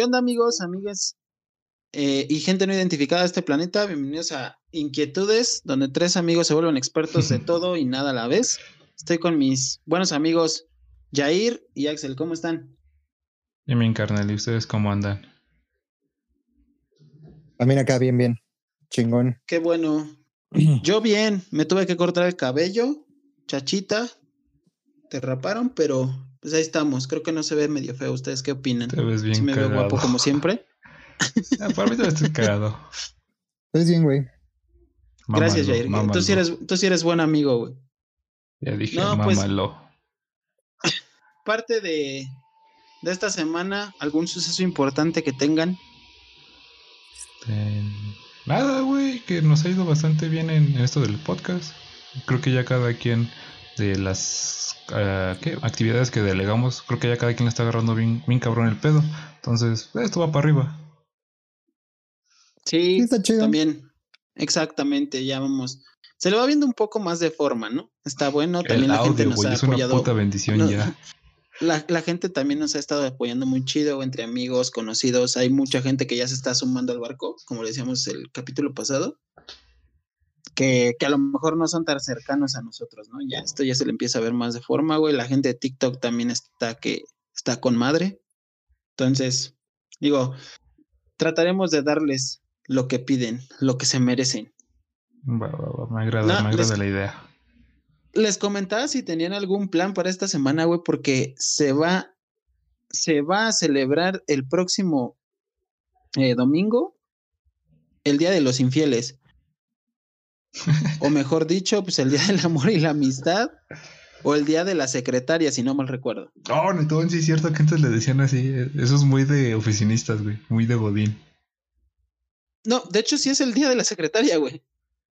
¿Qué onda, amigos, amigas eh, y gente no identificada de este planeta? Bienvenidos a Inquietudes, donde tres amigos se vuelven expertos de todo y nada a la vez. Estoy con mis buenos amigos Jair y Axel. ¿Cómo están? Y mi carnal, ¿y ustedes cómo andan? También acá, bien, bien. Chingón. Qué bueno. Yo bien, me tuve que cortar el cabello, chachita, te raparon, pero pues ahí estamos. Creo que no se ve medio feo. ¿Ustedes qué opinan? Te ves bien ¿Sí me veo cagado. guapo como siempre? Ah, para mí te estoy cagado. Pues bien, güey. Gracias, Mámalo, Jair. Tú sí eres, tú sí eres buen amigo, güey. Ya dije, No, pues- mámalo. Parte de, de esta semana, algún suceso importante que tengan. Este, Nada, güey, que nos ha ido bastante bien en, en esto del podcast. Creo que ya cada quien de las ah, ¿qué? actividades que delegamos, creo que ya cada quien le está agarrando bien, bien cabrón el pedo. Entonces, esto va para arriba. Sí, Sí, está chido. también. Exactamente, ya vamos. Se le va viendo un poco más de forma, ¿no? Está bueno. También el la gente nos ha es una puta bendición No, ya. La, la gente también nos ha estado apoyando muy chido entre amigos, conocidos. Hay mucha gente que ya se está sumando al barco, como le decíamos el capítulo pasado, que, que a lo mejor no son tan cercanos a nosotros, ¿no? Ya esto ya se le empieza a ver más de forma, güey. La gente de TikTok también está que está con madre. Entonces, digo, trataremos de darles lo que piden, lo que se merecen. Va, va, va, me agrada, No, me agrada les- la idea. Les comentaba si tenían algún plan para esta semana, güey, porque se va, se va a celebrar el próximo eh, domingo el Día de los Infieles. O mejor dicho, pues el Día del Amor y la Amistad. O el Día de la Secretaria, si no mal recuerdo. Oh, no, entonces sí es cierto que antes le decían así. eh, Eso es muy de oficinistas, güey. Muy de Godín. No, de hecho sí es el Día de la Secretaria, güey.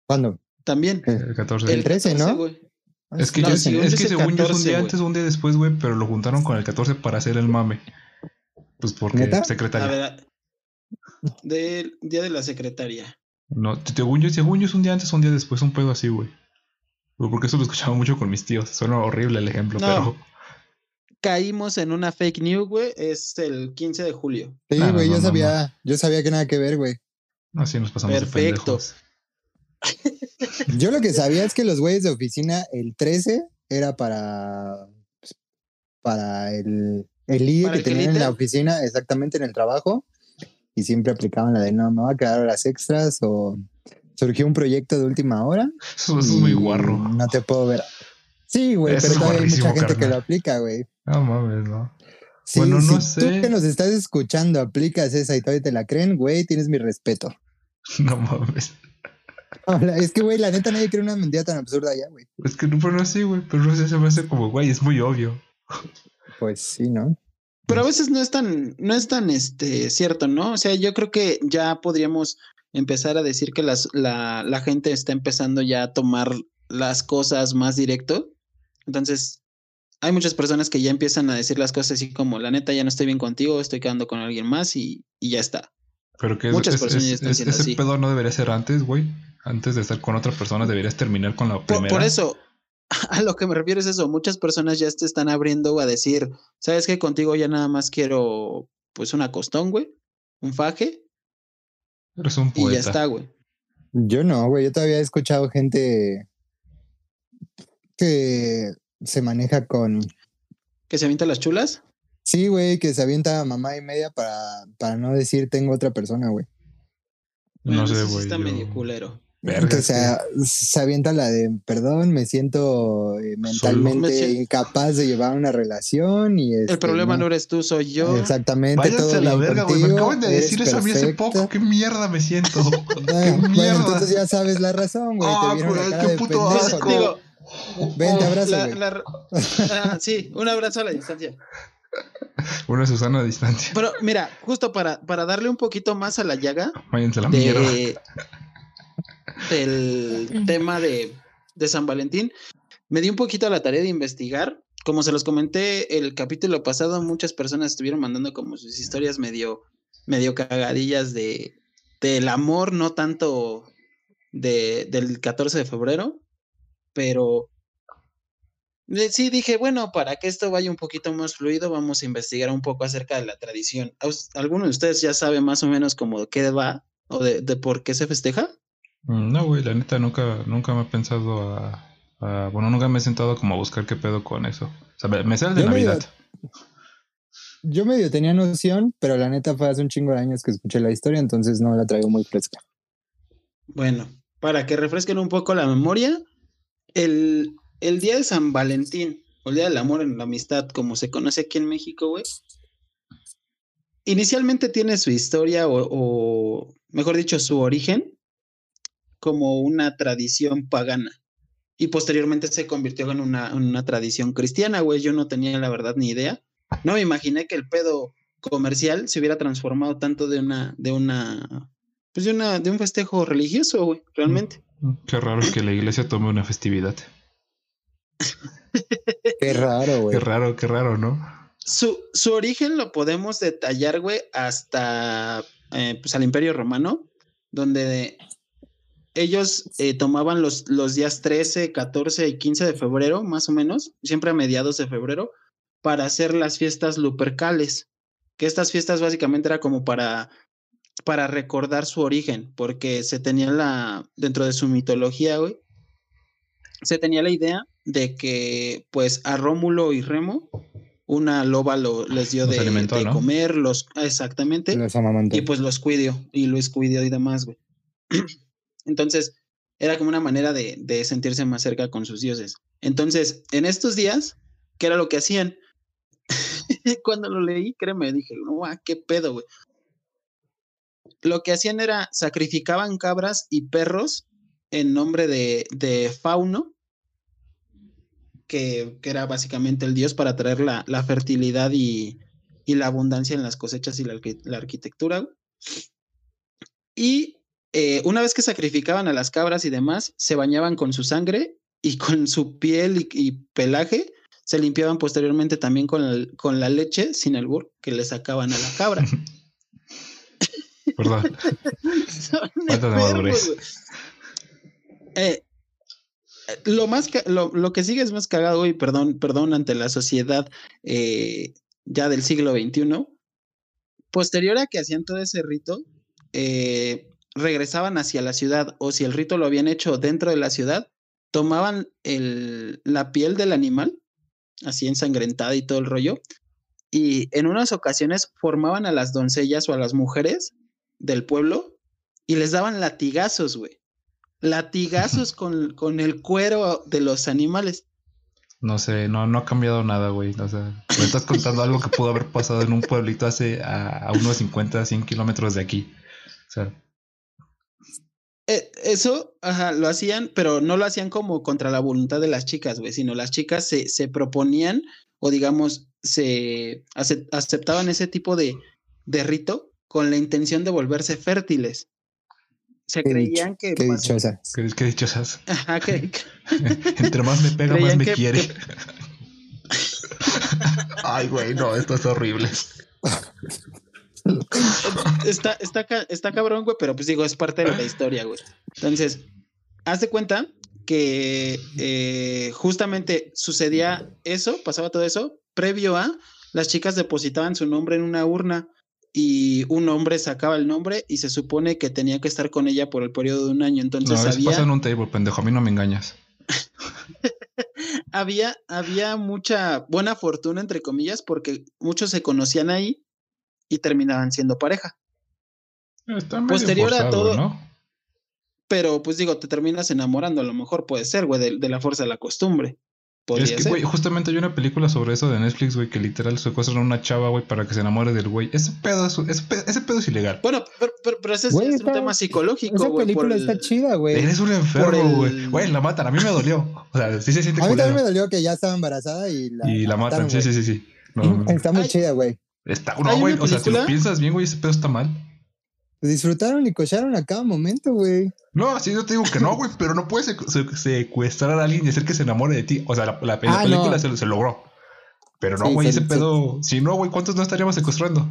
¿Cuándo? También. El 14 El 13, ¿no? güey. Es que, No, yo- según es yo que es según yo es un 14, día güey. antes o un día después, güey, pero lo juntaron con el 14 para hacer el mame. Pues porque ¿Neta? A secretaria. ver, del Día de la Secretaria. No, según yo, según yo es un día antes o un día después, un pedo así, güey. Porque eso lo escuchaba mucho con mis tíos. Suena horrible el ejemplo, No. pero. Caímos en una fake news, güey. Es el 15 de julio. Sí, no, güey, no, yo no, sabía, yo sabía que nada que ver, güey. Así nos pasamos Perfecto. de pendejos. Yo lo que sabía es que los güeyes de oficina, el 13 era para, pues, para el, el IE ¿Para que el tenían en la oficina, exactamente en el trabajo, y siempre aplicaban la de no, me va a quedar horas extras o surgió un proyecto de última hora. Eso, es muy guarro. No te puedo ver. Sí, güey, pero todavía hay mucha gente que lo aplica, güey. No mames, no. Sí, Bueno, no si sé. tú que nos estás escuchando aplicas esa y todavía te la creen, güey, tienes mi respeto. No mames. Hola, Es que, güey, la neta nadie cree una mentira tan absurda ya, güey. Es que no, pero no así, güey. Pero no sé, se me hace como, güey, es muy obvio. Pues sí, ¿no? Pero a veces no es tan, no es tan este, cierto, ¿no? O sea, yo creo que ya podríamos empezar a decir que las, la, la gente está empezando ya a tomar las cosas más directo. Entonces, hay muchas personas que ya empiezan a decir las cosas así como, la neta, ya no estoy bien contigo, estoy quedando con alguien más y, y ya está. Pero que Muchas es- personas es- ya están es- ese así. pedo no debería ser antes, güey. Antes de estar con otra persona, deberías terminar con la Por, primera. por eso, a lo que me refiero es eso. Muchas personas ya te están abriendo a decir, ¿sabes qué? Contigo ya nada más quiero, pues, una costón, güey, un faje Eres un y ya está, güey. Yo no, güey. Yo todavía he escuchado gente que se maneja con. ¿Que se avienta las chulas? Sí, güey, que se avienta mamá y media para, para no decir tengo otra persona, güey. No Bueno, sé, güey. Está yo- medio culero. Verga, que es se, se avienta la de perdón, me siento eh, mentalmente Me siento- incapaz de llevar una relación y El este, problema no eres tú, soy yo. Exactamente. Váyanse todo a la bien verga, güey. Me acaban de decir eso a mí hace poco. ¿Qué mierda me siento? Ah, ¡Qué bueno, mierda! entonces ya sabes la razón, güey. Ah, te vieron qué de puto pendejo, asco. Digo, Ven, te abrazo, la- la- ah, sí, un abrazo a la distancia. Una Susana a distancia. Pero mira, justo para, para darle un poquito más a la llaga, Váyanse a la mierda. Del tema de, de San Valentín, me di un poquito a la tarea de investigar. Como se los comenté el capítulo pasado, muchas personas estuvieron mandando como sus historias medio, medio cagadillas de del amor, no tanto de, del 14 de febrero, pero Sí, dije, bueno, para que esto vaya un poquito más fluido, vamos a investigar un poco acerca de la tradición. ¿Aus- ¿Alguno de ustedes ya sabe más o menos como de qué va o de, de por qué se festeja? Mm, No, güey, la neta nunca, nunca me he pensado a, a- Bueno, nunca me he sentado como a buscar qué pedo con eso. O sea, me, el de Yo medio- Navidad. Yo medio tenía noción, pero la neta fue hace un chingo de años que escuché la historia, entonces no la traigo muy fresca. Bueno, para que refresquen un poco la memoria, el, el día de San Valentín, o el día del amor en la amistad, como se conoce aquí en México, güey, inicialmente tiene su historia o, o, mejor dicho, su origen como una tradición pagana. Y posteriormente se convirtió en una, en una tradición cristiana, güey. Yo no tenía la verdad ni idea. No me imaginé que el pedo comercial se hubiera transformado tanto de una, de una, pues de una, de un festejo religioso, güey, realmente. Mm, Qué raro que la iglesia tome una festividad. Qué raro, güey. Qué raro, qué raro, ¿no? Su, su origen lo podemos detallar, güey, hasta eh, pues al Imperio Romano, donde ellos eh, tomaban los, los días 13, 14 y 15 de febrero, más o menos, siempre a mediados de febrero, para hacer las fiestas lupercales. Que estas fiestas básicamente era como para, para recordar su origen, porque se tenía la, dentro de su mitología, güey, se tenía la idea de que, pues, a Rómulo y Remo, una loba lo, les dio Los de, alimentó, de ¿no? comer, los, exactamente, Los y pues los cuidió, y Luis cuidió y demás, güey. Entonces, era como una manera de, sentirse más cerca con sus dioses. Entonces, en estos días, ¿qué era lo que hacían? Cuando lo leí, créeme, dije, ah, qué pedo, güey. Lo que hacían era sacrificaban cabras y perros en nombre de, Fauno, que, era básicamente el dios para traer la, fertilidad y, la abundancia en las cosechas y la, la arquitectura. Y eh, una vez que sacrificaban a las cabras y demás, se bañaban con su sangre y con su piel y, y pelaje, se limpiaban posteriormente también con la, con la leche, sin albur, que le sacaban a la cabra. Perdón. Son enfermos. Eh, lo más ca- lo, lo que sigue es más cagado y perdón, perdón ante la sociedad eh, ya del siglo XXI. Posterior a que hacían todo ese rito, eh, regresaban hacia la ciudad o si el rito lo habían hecho dentro de la ciudad, tomaban el, la piel del animal, así ensangrentada y todo el rollo, y en unas ocasiones formaban a las doncellas o a las mujeres del pueblo y les daban latigazos, güey. Latigazos con, con el cuero de los animales. No sé, no, no ha cambiado nada, güey. O sea, me estás contando algo que pudo haber pasado en un pueblito hace a, a unos 50, 100 kilómetros de aquí. O sea, Eh, eso, ajá, lo hacían, pero no lo hacían como contra la voluntad de las chicas, güey, sino las chicas se, se proponían o digamos, se acep- aceptaban ese tipo de, de rito con la intención de volverse fértiles. Se Qué creían dicho- que... Qué pas- dichosa. qué, qué dichosas. Ajá, que- Entre más me pega, más me que- quiere. que- Ay, güey, no, esto es horrible. está, está, está cabrón, güey, pero pues digo, es parte de la historia, güey. Entonces, haz de cuenta que eh, justamente sucedía eso, pasaba todo eso, previo a las chicas depositaban su nombre en una urna y un hombre sacaba el nombre y se supone que tenía que estar con ella por el periodo de un año. No, Entonces es había, pasa en un table, pendejo. A mí no me engañas. había, había mucha buena fortuna, entre comillas, porque muchos se conocían ahí y terminaban siendo pareja. Está medio Posterior a todo- ¿no? Pero pues digo, te terminas enamorando, a lo mejor puede ser, güey, de, de la fuerza de la costumbre. Podría Es que, ser. güey, justamente hay una película sobre eso de Netflix, güey, que literal secuestran a una chava, güey, para que se enamore del güey. Ese pedo es, ese pe- ese pedo es ilegal. Bueno, pero, pero, pero ese es- Güey, es está- un tema psicológico, Esa güey. película el- está chida, güey. Eres un enfermo, el- güey. Güey, la matan. A mí me dolió. O sea, sí se siente A mí también me dolió que ya estaba embarazada y la, Y la matan. Sí, sí, sí, sí. No. Está muy Ay. chida, güey. Está, no, güey. O sea, si lo piensas bien, güey, ese pedo está mal. Disfrutaron y cocharon a cada momento, güey. No, sí, yo te digo que no, güey, pero no puedes secu- se- secuestrar a alguien y hacer que se enamore de ti. O sea, la, la- la Ah, película no. se, se logró. Pero no, güey, se- ese se- pedo. Si no, güey, ¿cuántos no estaríamos secuestrando?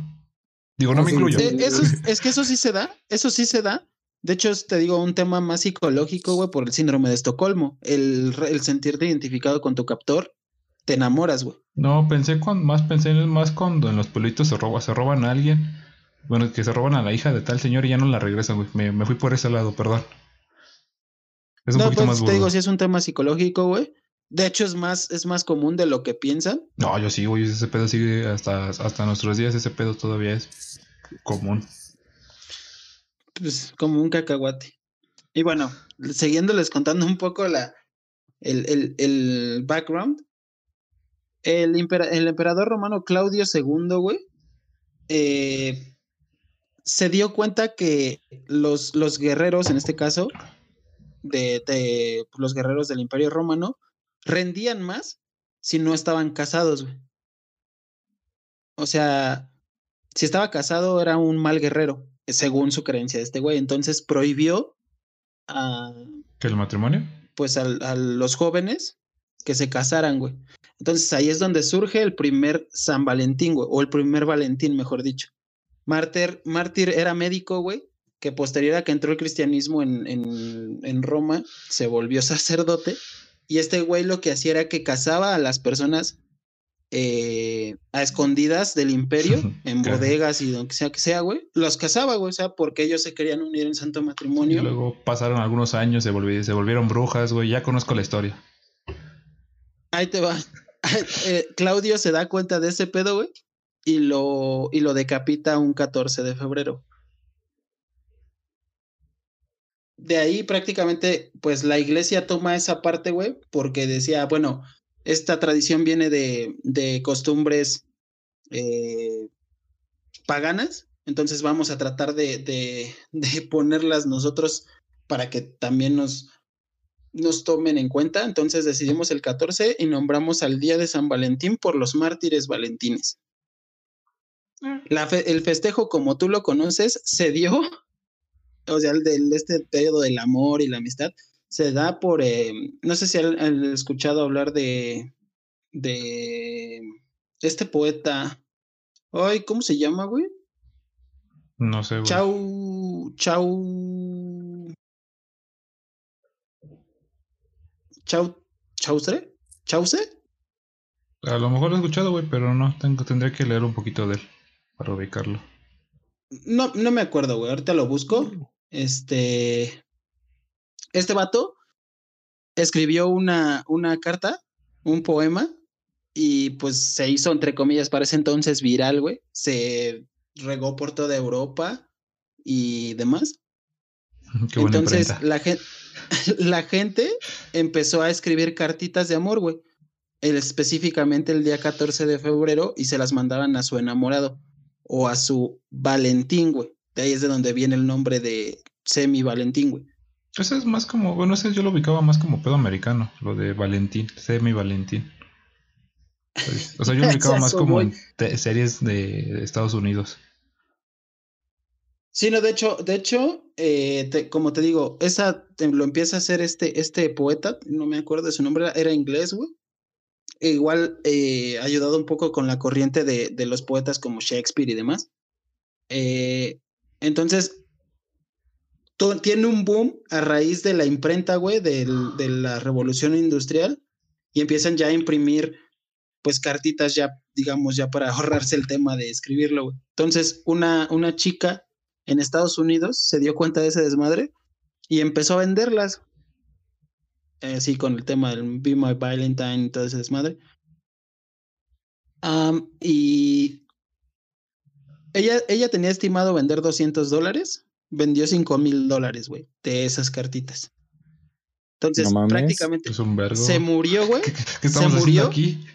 Digo, no Ah, me sí, incluyo. sí. Eh, eso es, es que eso sí se da, eso sí se da. De hecho, es, te digo, un tema más psicológico, güey, por el síndrome de Estocolmo. El sentirte identificado con tu captor te enamoras, güey. No, pensé cuando, más pensé en más cuando en los pueblitos se roba, se roban a alguien. Bueno, que se roban a la hija de tal señor y ya no la regresan, güey. Me, me fui por ese lado, perdón. Es un no, poquito pues, más te digo, si es un tema psicológico, güey. De hecho, es más, es más común de lo que piensan. No, yo sí, güey, ese pedo sigue hasta, hasta nuestros días, ese pedo todavía es común. Pues como un cacahuate. Y bueno, siguiéndoles contando un poco la, el, el, el background. El, el, emperador romano Claudio II, güey, eh, se dio cuenta que los, los guerreros, en este caso, de, de, los guerreros del Imperio Romano, rendían más si no estaban casados, güey. O sea, si estaba casado era un mal guerrero, según su creencia de este güey. Entonces prohibió a... ¿Que el matrimonio? Pues a, a los jóvenes que se casaran, güey. Entonces ahí es donde surge el primer San Valentín, güey, o el primer Valentín, mejor dicho. Mártir, Mártir era médico, güey, que posterior a que entró el cristianismo en, en, en Roma, se volvió sacerdote y este güey lo que hacía era que cazaba a las personas eh, a escondidas del imperio, en bodegas y donde sea que sea, güey. Los cazaba, güey, o sea, porque ellos se querían unir en santo matrimonio. Y luego pasaron algunos años, se, se volvieron brujas, güey. Ya conozco la historia. Ahí te va. Eh, Claudio se da cuenta de ese pedo, güey, y lo, y lo decapita un 14 de febrero de ahí prácticamente, pues la iglesia toma esa parte, güey, porque decía, bueno, esta tradición viene de, de costumbres eh, paganas, entonces vamos a tratar de, de, de, ponerlas nosotros para que también nos, nos tomen en cuenta. Entonces decidimos el 14 y nombramos al Día de San Valentín por los mártires valentines. Mm. La el festejo, como tú lo conoces, se dio o sea, el de este pedo del amor y la amistad, se da por, eh, no sé si han, escuchado hablar de, de este poeta, ay, ¿cómo se llama, güey? No sé, güey. Chau, chau. Chau, Chause, Chause. A lo mejor lo he escuchado, güey, pero no, tengo, tendré que leer un poquito de él para ubicarlo. No, no me acuerdo, güey. Ahorita lo busco. Este, este vato escribió una, una carta, un poema, y pues se hizo, entre comillas, para ese entonces viral, güey. Se regó por toda Europa y demás. entonces la gente, la gente empezó a escribir cartitas de amor, güey. específicamente el día 14 de febrero y se las mandaban a su enamorado o a su Valentín, güey. De ahí es de donde viene el nombre de Semi Valentín, güey. Eso es más como, bueno, ese yo lo ubicaba más como pedo americano, lo de Valentín, Semi Valentín. O sea, yo lo ubicaba más como en series de, Estados Unidos. Sí, no, de hecho, de hecho, eh, como te digo, esa lo empieza a hacer este, este poeta, no me acuerdo de su nombre, era inglés, güey. E igual eh, ayudado un poco con la corriente de, de los poetas como Shakespeare y demás. Eh, entonces, tiene un boom a raíz de la imprenta, güey, de la revolución industrial y empiezan ya a imprimir, pues, cartitas ya, digamos, ya para ahorrarse el tema de escribirlo, güey. Entonces, una, una chica en Estados Unidos se dio cuenta de ese desmadre y empezó a venderlas. Así eh, con el tema del Be My Valentine y todo ese desmadre. y ella, ella tenía estimado vender 200 dólares, vendió 5 mil dólares, güey, de esas cartitas. Entonces, prácticamente se murió, güey. se murió. Aquí?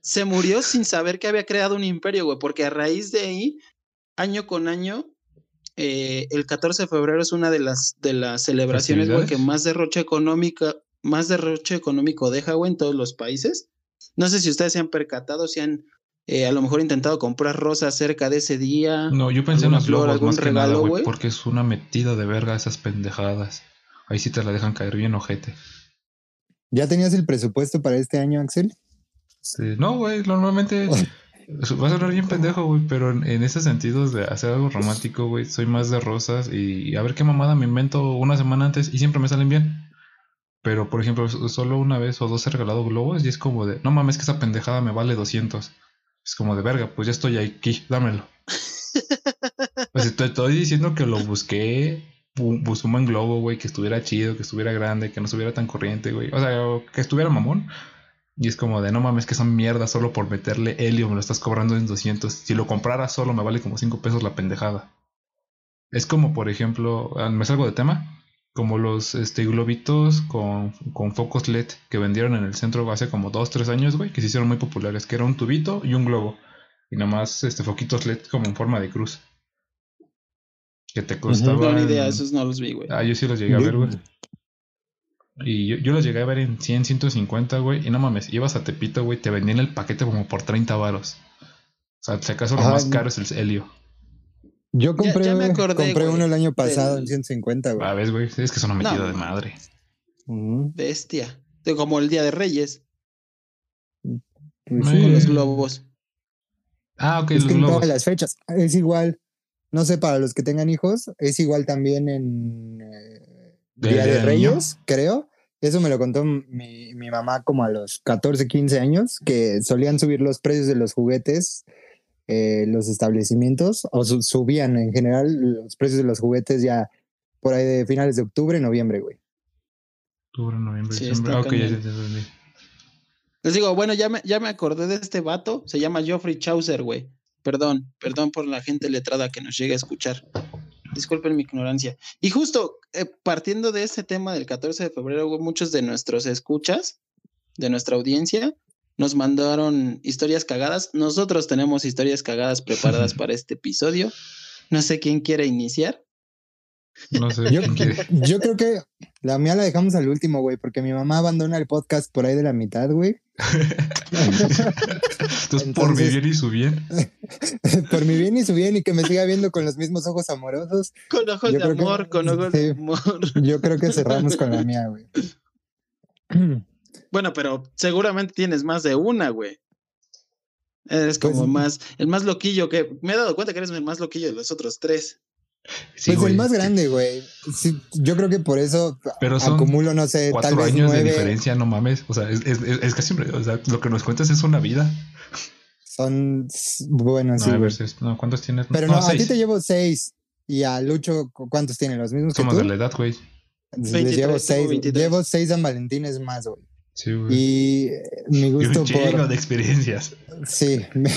Se murió sin saber que había creado un imperio, güey, porque a raíz de ahí, año con año, eh, el 14 de febrero es una de las, de las celebraciones, güey, que más derroche económica, más derroche económico deja, güey, en todos los países. No sé si ustedes se han percatado, si han eh, a lo mejor intentado comprar rosas cerca de ese día. No, yo pensé en las flores algún regalo, güey, porque es una metida de verga esas pendejadas. Ahí sí te la dejan caer bien, ojete. ¿Ya tenías el presupuesto para este año, Axel? no, güey, normalmente va a sonar bien pendejo, güey, pero en, en ese sentido de hacer algo romántico, güey, soy más de rosas y a ver qué mamada me invento una semana antes y siempre me salen bien. Pero, por ejemplo, solo una vez o dos he regalado globos y es como de, no mames, que esa pendejada me vale 200. Es como de verga, pues ya estoy aquí, dámelo. pues te estoy diciendo que lo busqué, busqué un buen globo, güey, que estuviera chido, que estuviera grande, que no estuviera tan corriente, güey. O sea, que estuviera mamón. Y es como de, no mames, que son mierda solo por meterle helio, me lo estás cobrando en 200. Si lo comprara solo me vale como 5 pesos la pendejada. Es como, por ejemplo, ah, me salgo de tema, como los este, globitos con, con focos LED que vendieron en el centro hace como 2, 3 años, güey, que se hicieron muy populares, que era un tubito y un globo. Y nada más este, foquitos LED como en forma de cruz. Que te costaban... No, ni idea, esos no los vi, güey. Ah, yo sí los llegué a ver, güey. Y yo, yo, los llegué a ver en 100, 150, güey. Y no mames, ibas a Tepito, güey, te vendían el paquete como por 30 varos. O sea, si acaso lo más caro es el helio. Yo compré, compré uno el año pasado en 150, güey. A ah, ver, güey, es que son una metida de madre. Bestia. Como el Día de Reyes. Pues con los globos. Ah, ok, es los que globos. En todas las fechas. Es igual. No sé, para los que tengan hijos, es igual también en eh, Día de, Reyes, creo. Eso me lo contó mi, mi mamá como a los 14, 15 años, que solían subir los precios de los juguetes eh, los establecimientos, o subían en general los precios de los juguetes ya por ahí de finales de octubre, noviembre, güey. Octubre, noviembre, diciembre. Ah, ok, ya, Les digo, bueno, ya me, ya me acordé de este vato, se llama Geoffrey Chaucer, güey. Perdón, perdón por la gente letrada que nos llegue a escuchar. Disculpen mi ignorancia. Y justo eh, partiendo de este tema del 14 de febrero, muchos de nuestros escuchas, de nuestra audiencia, nos mandaron historias cagadas. Nosotros tenemos historias cagadas preparadas para este episodio. No sé quién quiere iniciar. No sé. Yo, yo creo que la mía la dejamos al último, güey, porque mi mamá abandona el podcast por ahí de la mitad, güey. Entonces, por mi bien y su bien. por mi bien y su bien y que me siga viendo con los mismos ojos amorosos. Con ojos de amor, con ojos de amor. Yo creo que cerramos con la mía, güey. Bueno, pero seguramente tienes más de una, güey. Eres pues como más, el más loquillo que. Me he dado cuenta que eres el más loquillo de los otros tres. Sí, pues el más grande, güey. yo creo que por eso Pero acumulo, no sé, tal vez años de diferencia, no mames. O sea, es, es, es casi, o sea, lo que nos cuentas es una vida. Son, bueno, sí. no, ¿cuántos tienes? Pero no, a ti te llevo seis. Y a Lucho, ¿cuántos tiene? ¿Los mismos Somos que tú? de la edad, güey. llevo seis. Llevo seis San Valentines más, güey. Y eh, mi gusto por. de experiencias. Sí, me,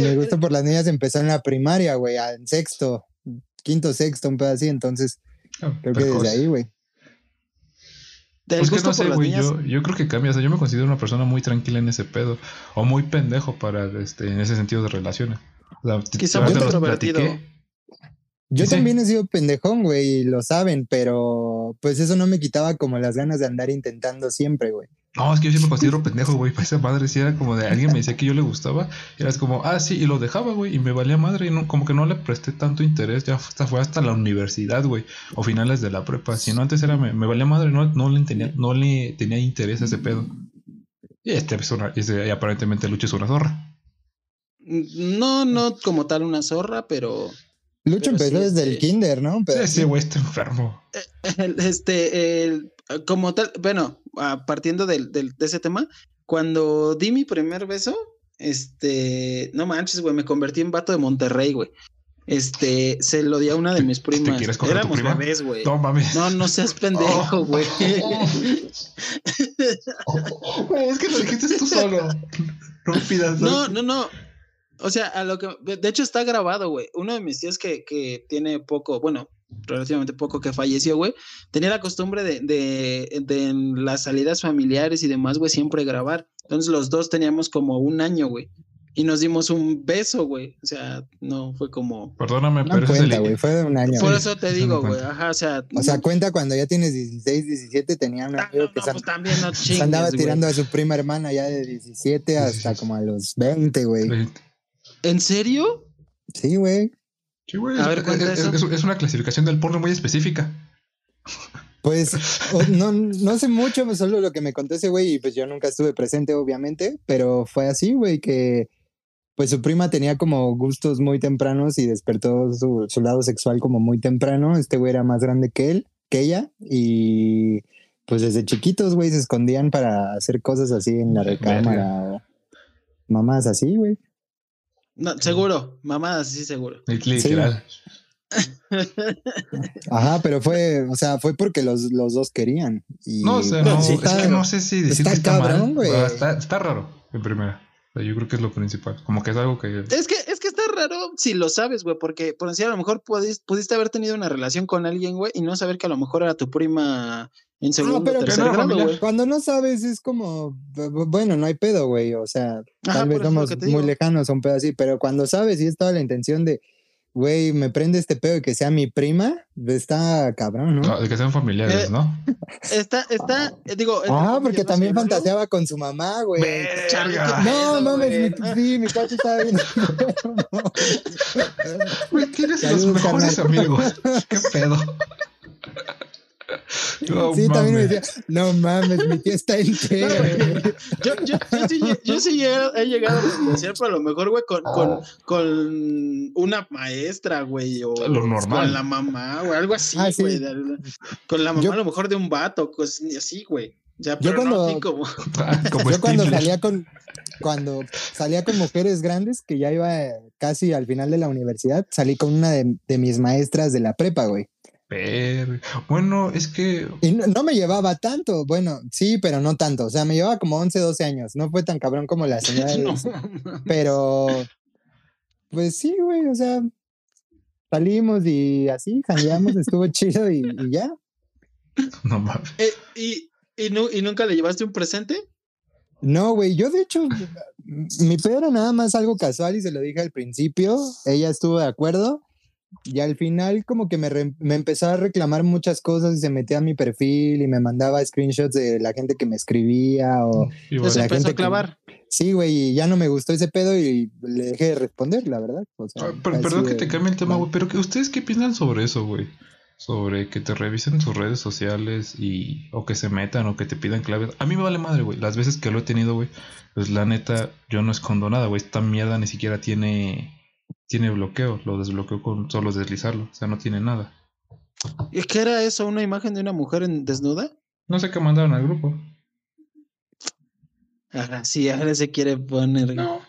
mi gusto por las niñas empezó en la primaria, güey, en sexto, quinto, sexto, un pedo así. Entonces, ah, creo que desde ahí, güey. Pues que no sé, güey, yo, yo, creo que cambia. O sea, yo me considero una persona muy tranquila en ese pedo. O muy pendejo para, este, en ese sentido de relaciones. O sea, Quizá muy extrovertido. Yo también he sido pendejón, güey, y lo saben, pero pues eso no me quitaba como las ganas de andar intentando siempre, güey. No, es que yo sí me considero pendejo, güey. Para esa madre, si era como de alguien me decía que yo le gustaba, y eras como, ah, sí, y lo dejaba, güey, y me valía madre, y no, como que no le presté tanto interés, ya hasta, fue hasta la universidad, güey, o finales de la prepa. Si no, antes era, me, me valía madre, no, no, le tenía, no le tenía interés a ese pedo. Y este es una, y aparentemente Lucho es una zorra. No, no como tal una zorra, pero Lucho empezó desde el kinder, ¿no? Pero, sí, güey está enfermo. Eh, este, como tal, bueno, partiendo del, de ese tema, cuando di mi primer beso, este, no manches, güey, me convertí en vato de Monterrey, güey. Este, se lo di a una de mis primas. ¿Te quieres Éramos tu prima? bebés, güey. No mames. No, no seas pendejo, güey. es que lo dijiste tú solo. No pidas. No, no, no. O sea, a lo que. De hecho, está grabado, güey. Uno de mis tíos que, que tiene poco, bueno, relativamente poco que falleció, güey, tenía la costumbre de, de, de en las salidas familiares y demás, güey, siempre grabar. Entonces los dos teníamos como un año, güey. Y nos dimos un beso, güey. O sea, no fue como. Perdóname, no pero cuenta, güey. Fue de un año. Por eso te digo, güey. Ajá, o sea. O sea, cuenta cuando ya tienes 16, 17, tenía un amigo no, que no, pues también no chingues, andaba tirando a su prima hermana ya de 17 hasta como a los 20, güey. ¿En serio? Sí, güey. Sí, güey. Es, una clasificación del porno muy específica. Pues no, no sé mucho, solo lo que me contó ese güey, y pues yo nunca estuve presente, obviamente, pero fue así, güey, que pues su prima tenía como gustos muy tempranos y despertó su, su lado sexual como muy temprano. Este güey era más grande que él, que ella, y pues desde chiquitos, güey, se escondían para hacer cosas así en la recámara o mamás así, güey. No, seguro, mamadas, sí, seguro. Literal. Ajá, pero fue, o sea, fue porque los, los dos querían. Y, No, o sea, no, es que no sé si decir está que está cabrón, mal. güey. Está, está raro, en primera. O sea, yo creo que es lo principal. Como que es algo que. Es que, es que está raro si lo sabes, güey, porque por decir, a lo mejor pudiste, pudiste haber tenido una relación con alguien, güey, y no saber que a lo mejor era tu prima en segundo Ah, pero tercer no, grado, güey. Cuando no sabes es como, bu- bu- bueno, no hay pedo, güey. O sea, Ajá, tal vez somos muy digo. lejanos a un pedo así, pero cuando sabes y es toda la intención de, güey, me prende este pedo y que sea mi prima, está cabrón, ¿no? no, de que sean familiares, Eh, ¿no? Está, está, eh, digo. Ah, porque también fantaseaba con su mamá, güey. Verga. No, mames, mi, sí, mi cuate estaba bien. Güey, tienes los mejores amigos. ¿Qué pedo? No sí, también me mames. decía, no mames, mi tía está entera. güey". Yo, yo, yo sí, yo sí he, he llegado a fantasear, pero a lo mejor, güey, con, con, con una maestra, güey, o Lo normal. con la mamá, güey, algo así, Ah, sí. güey. de- Con la mamá, Yo- a lo mejor de un vato, cosas así, güey. O sea, Yo no cuando- así como. Como Yo cuando salía con cuando salía con mujeres grandes, que ya iba casi al final de la universidad, salí con una de, de mis maestras de la prepa, güey. Verga. Bueno, es que. Y no, no me llevaba tanto, bueno, sí, pero no tanto. O sea, me llevaba como 11, 12 años. No fue tan cabrón como la señora. de- No. Pero, pues sí, güey, o sea, salimos y así, jangueamos, estuvo chido y, y ya. No mames. Eh, y, y, nu- ¿Y nunca le llevaste un presente? No, güey, yo de hecho, mi pedo era nada más algo casual y se lo dije al principio, ella estuvo de acuerdo y al final como que me, re- me empezó a reclamar muchas cosas y se metía a mi perfil y me mandaba screenshots de la gente que me escribía o... Eso la empezó gente a clavar. Sí, güey, y ya no me gustó ese pedo y le dejé de responder, la verdad. O sea, Ah, per- así perdón que de- te cambie el tema, güey, pero que ustedes qué piensan sobre eso, güey? Sobre que te revisen sus redes sociales y o que se metan o que te pidan claves. A mí me vale madre, güey. Las veces que lo he tenido, güey, pues la neta yo no escondo nada, güey. Esta mierda ni siquiera tiene tiene bloqueo, lo desbloqueo con solo deslizarlo, o sea, no tiene nada. ¿Y qué era eso? ¿Una imagen de una mujer en- desnuda? No sé qué mandaron al grupo. Ajá, sí, ahora se quiere poner No,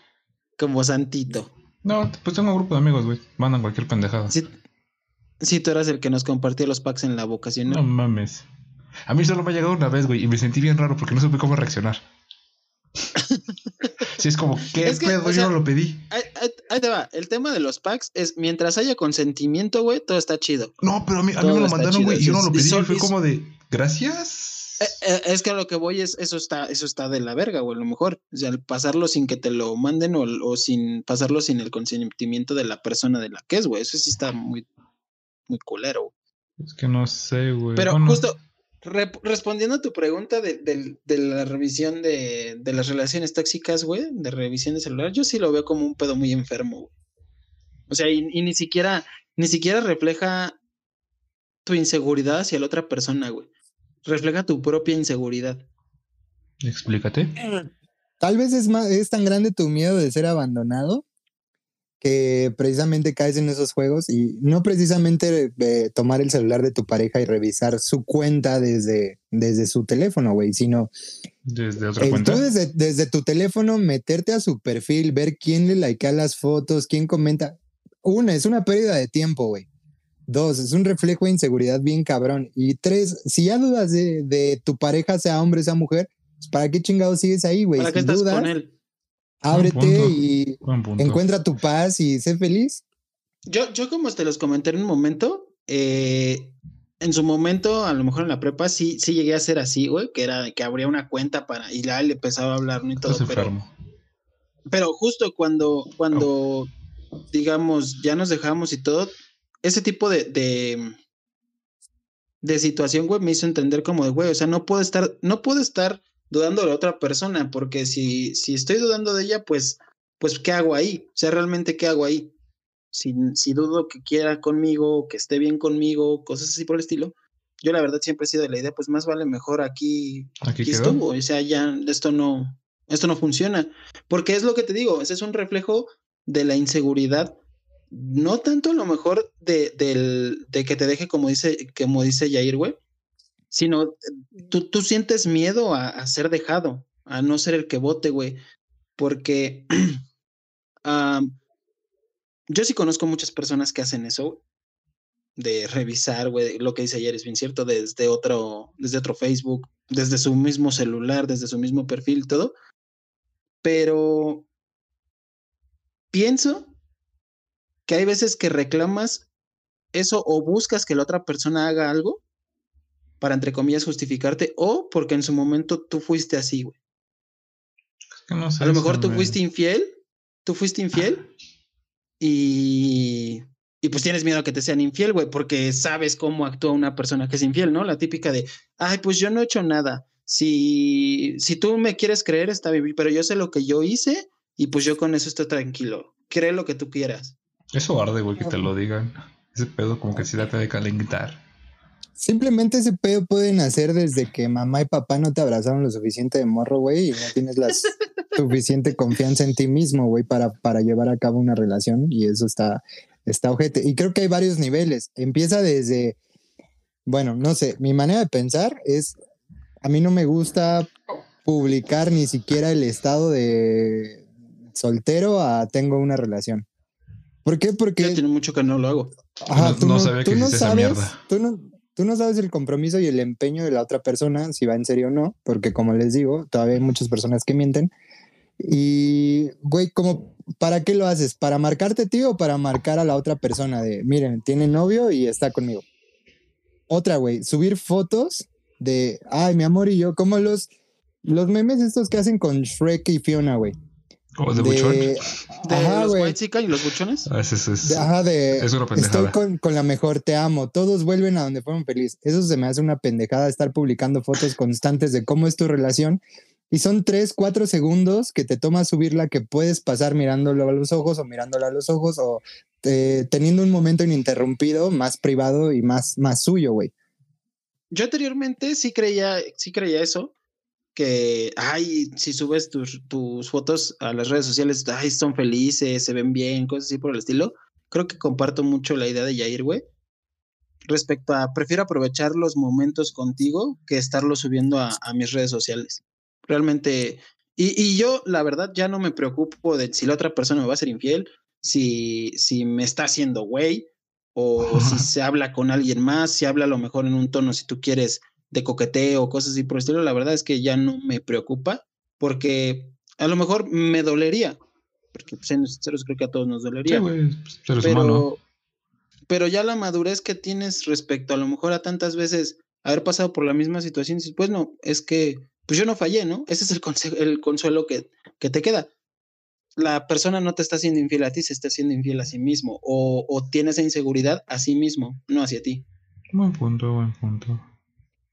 como santito. no, pues tengo un grupo de amigos, güey. Mandan cualquier pendejada. Sí, sí, tú eras el que nos compartió los packs en la vocación. No mames. A mí solo me ha llegado una vez, güey, y me sentí bien raro porque no supe cómo reaccionar. Sí, es como, ¿qué Es que, pedo? o Yo no lo pedí. Ahí, ahí- ahí te va. El tema de los packs es mientras haya consentimiento, güey, todo está chido. No, pero a mí, a mí me lo mandaron, güey, y yo no lo pedí. son- y fue y- como de, gracias. Eh, eh, es que a lo que voy es, eso está, eso está de la verga, güey, a lo mejor. O sea, el pasarlo sin que te lo manden o, o sin pasarlo sin el consentimiento de la persona de la que es, güey. Eso sí está muy, muy culero. güey. Es que no sé, güey. Pero Bueno, justo, respondiendo a tu pregunta de, de la revisión de, de las relaciones tóxicas, güey, de revisión de celular, yo sí lo veo como un pedo muy enfermo, güey. O sea, y, y ni siquiera, ni siquiera refleja tu inseguridad hacia la otra persona, güey. Refleja tu propia inseguridad. Explícate. Tal vez es, más, es tan grande tu miedo de ser abandonado que precisamente caes en esos juegos y no precisamente eh, tomar el celular de tu pareja y revisar su cuenta desde, desde su teléfono, güey, sino Desde otra eh, cuenta. tú desde, desde tu teléfono meterte a su perfil, ver quién le likea las fotos, quién comenta. Una, es una pérdida de tiempo, güey. Dos, es un reflejo de inseguridad bien cabrón. Y tres, si ya dudas de, de tu pareja, sea hombre, sea mujer, pues, ¿para qué chingados sigues ahí, güey? ¿Para qué Si estás dudas, con él? Ábrete punto. y encuentra tu paz y sé feliz. Yo, yo como te los comenté en un momento, eh, en su momento, a lo mejor en la prepa, sí, sí llegué a ser así, güey, que era que abría una cuenta para, y ya le empezaba a hablar, ¿no? Y todo, Estás pero, enfermo. pero justo cuando, cuando, digamos, ya nos dejamos y todo, ese tipo de, de, de situación, güey, me hizo entender como de, güey, o sea, no puedo estar, no puedo estar dudando de la otra persona, porque si, si estoy dudando de ella, pues, pues, ¿qué hago ahí? O sea, realmente, ¿qué hago ahí? Si, si dudo que quiera conmigo, que esté bien conmigo, cosas así por el estilo. Yo la verdad siempre he sido de la idea, pues más vale mejor aquí, Aquí aquí estuvo. O sea, ya esto no, esto no funciona. Porque es lo que te digo, ese es un reflejo de la inseguridad. No tanto a lo mejor de, del, de que te deje como dice, como dice Yair, güey. Sino tú, tú sientes miedo a, a, ser dejado, a no ser el que vote, güey, porque um, yo sí conozco muchas personas que hacen eso, de revisar, güey, lo que dice ayer es bien cierto, desde otro, desde otro Facebook, desde su mismo celular, desde su mismo perfil, todo. Pero pienso que hay veces que reclamas eso o buscas que la otra persona haga algo para, entre comillas, justificarte o porque en su momento tú fuiste así, güey. no sé A lo mejor tú fuiste infiel, tú fuiste infiel y y pues tienes miedo a que te sean infiel, güey, porque sabes cómo actúa una persona que es infiel, ¿no? La típica de, ay, pues yo no he hecho nada. Si, si tú me quieres creer, está bien, pero yo sé lo que yo hice y pues yo con eso estoy tranquilo. Cree lo que tú quieras. Eso arde, güey, que te lo digan. Ese pedo como que sí te de calentar. Simplemente ese pedo puede nacer desde que mamá y papá no te abrazaron lo suficiente de morro, güey, y no tienes la suficiente confianza en ti mismo, güey, para, para llevar a cabo una relación. Y eso está, está ojete. Y creo que hay varios niveles. Empieza desde, bueno, no sé, mi manera de pensar es, a mí no me gusta publicar ni siquiera el estado de soltero a tengo una relación. ¿Por qué? Porque... Ya tiene mucho que no lo hago. Ajá, tú no, sabes, tú no, tú no sabes el compromiso y el empeño de la otra persona, si va en serio o no, porque como les digo, todavía hay muchas personas que mienten. Y, güey, como ¿para qué lo haces? ¿Para marcarte tío o para marcar a la otra persona de, miren, tiene novio y está conmigo? Otra, güey, subir fotos de, ay, mi amor y yo, como los, los memes estos que hacen con Shrek y Fiona, güey. ¿O de, buchón? ¿De ajá, los white y los buchones? Ah, es, es, ajá, de, estoy con, con, la mejor, te amo, todos vuelven a donde fueron felices. Eso se me hace una pendejada estar publicando fotos constantes de cómo es tu relación y son tres, cuatro segundos que te toma subirla que puedes pasar mirándolo a los ojos o mirándola a los ojos o eh, teniendo un momento ininterrumpido, más privado y más, más suyo, güey. Yo anteriormente sí creía, sí creía eso, que, ay, si subes tus, tus fotos a las redes sociales, ay, son felices, se ven bien, cosas así por el estilo. Creo que comparto mucho la idea de Yair, güey. Respecto a, prefiero aprovechar los momentos contigo que estarlo subiendo a, a mis redes sociales. Realmente, y, y, yo la verdad ya no me preocupo de si la otra persona me va a ser infiel, si, si me está haciendo güey, o si se habla con alguien más, si habla a lo mejor en un tono, si tú quieres, de coqueteo o cosas así por el estilo, la verdad es que ya no me preocupa, porque a lo mejor me dolería, porque pues, en sinceros creo que a todos nos dolería. Sí, pues, pero, pero ya la madurez que tienes respecto a lo mejor a tantas veces haber pasado por la misma situación, dices, pues no, es que pues yo no fallé, ¿no? Ese es el, el consuelo que, que te queda. La persona no te está haciendo infiel a ti, se está haciendo infiel a sí mismo o, o tiene esa inseguridad a sí mismo, no hacia ti. Buen punto, buen punto.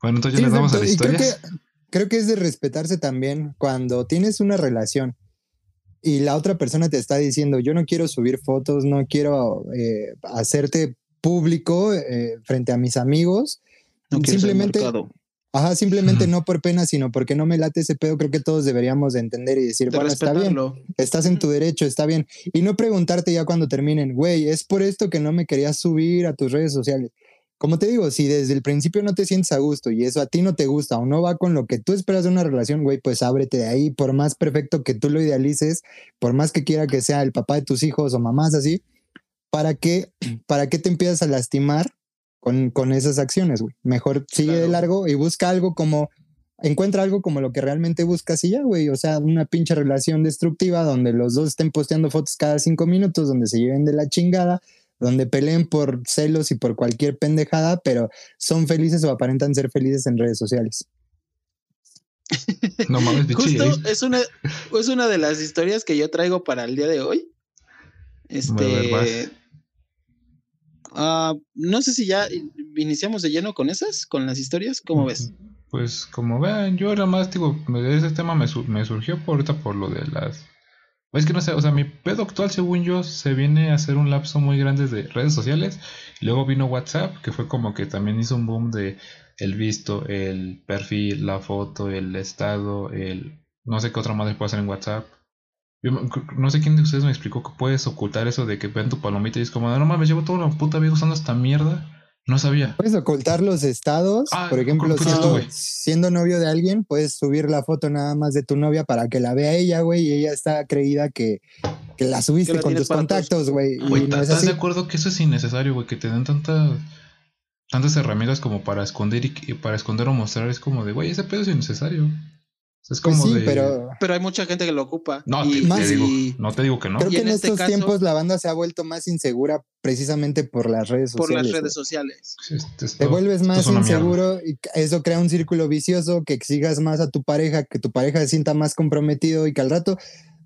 Bueno, entonces ya le damos a la historia. Creo que, creo que es de respetarse también cuando tienes una relación y la otra persona te está diciendo, yo no quiero subir fotos, no quiero eh, hacerte público eh, frente a mis amigos. No simplemente, Ajá, simplemente no por pena, sino porque no me late ese pedo, creo que todos deberíamos de entender y decir, bueno, está bien, estás en tu derecho, está bien. Y no preguntarte ya cuando terminen, güey, es por esto que no me querías subir a tus redes sociales. Como te digo, si desde el principio no te sientes a gusto y eso a ti no te gusta o no va con lo que tú esperas de una relación, güey, pues ábrete de ahí, por más perfecto que tú lo idealices, por más que quiera que sea el papá de tus hijos o mamás así, ¿para qué, para qué te empiezas a lastimar con, esas acciones, güey. Mejor sigue de largo y busca algo como, encuentra algo como lo que realmente buscas y ya, güey. O sea, una pinche relación destructiva donde los dos estén posteando fotos cada cinco minutos, donde se lleven de la chingada, donde peleen por celos y por cualquier pendejada, pero son felices o aparentan ser felices en redes sociales. No mames, Justo es una, es una de las historias que yo traigo para el día de hoy. Este. Uh, no sé si ya iniciamos de lleno con esas, con las historias, ¿cómo ves? Pues como vean, yo era más, digo, ese tema me, me surgió por ahorita por lo de las... Es que no sé, o sea, mi pedo actual, según yo, se viene a hacer un lapso muy grande de redes sociales. Y luego vino WhatsApp, que fue como que también hizo un boom de el visto, el perfil, la foto, el estado, el... No sé qué otra madre puede hacer en WhatsApp no sé quién de ustedes me explicó que puedes ocultar eso de que ven tu palomita y es como, no mames, llevo toda la puta vida usando esta mierda No sabía. Puedes ocultar los estados. Ah, Por ejemplo, ¿cómo fuiste tú, siendo, siendo novio de alguien, puedes subir la foto nada más de tu novia para que la vea ella, güey, y ella está creída que, que la subiste Que la con tus contactos, güey. Güey, no ¿estás de acuerdo que eso es innecesario, güey? Que te den tanta, tantas herramientas como para esconder y, y para esconder o mostrar. Es como de, güey, ese pedo es innecesario. O sea, es Pues como sí, de. pero Pero hay mucha gente que lo ocupa. No, y, te, te Más- digo, y no te digo que no. creo Y que en en, este estos caso- tiempos la banda se ha vuelto más insegura precisamente por las redes por sociales. las güey. redes sociales. Sí, esto- esto- Te vuelves más inseguro y eso crea un círculo vicioso que exigas más a tu pareja, que tu pareja se sienta más comprometido y que al rato,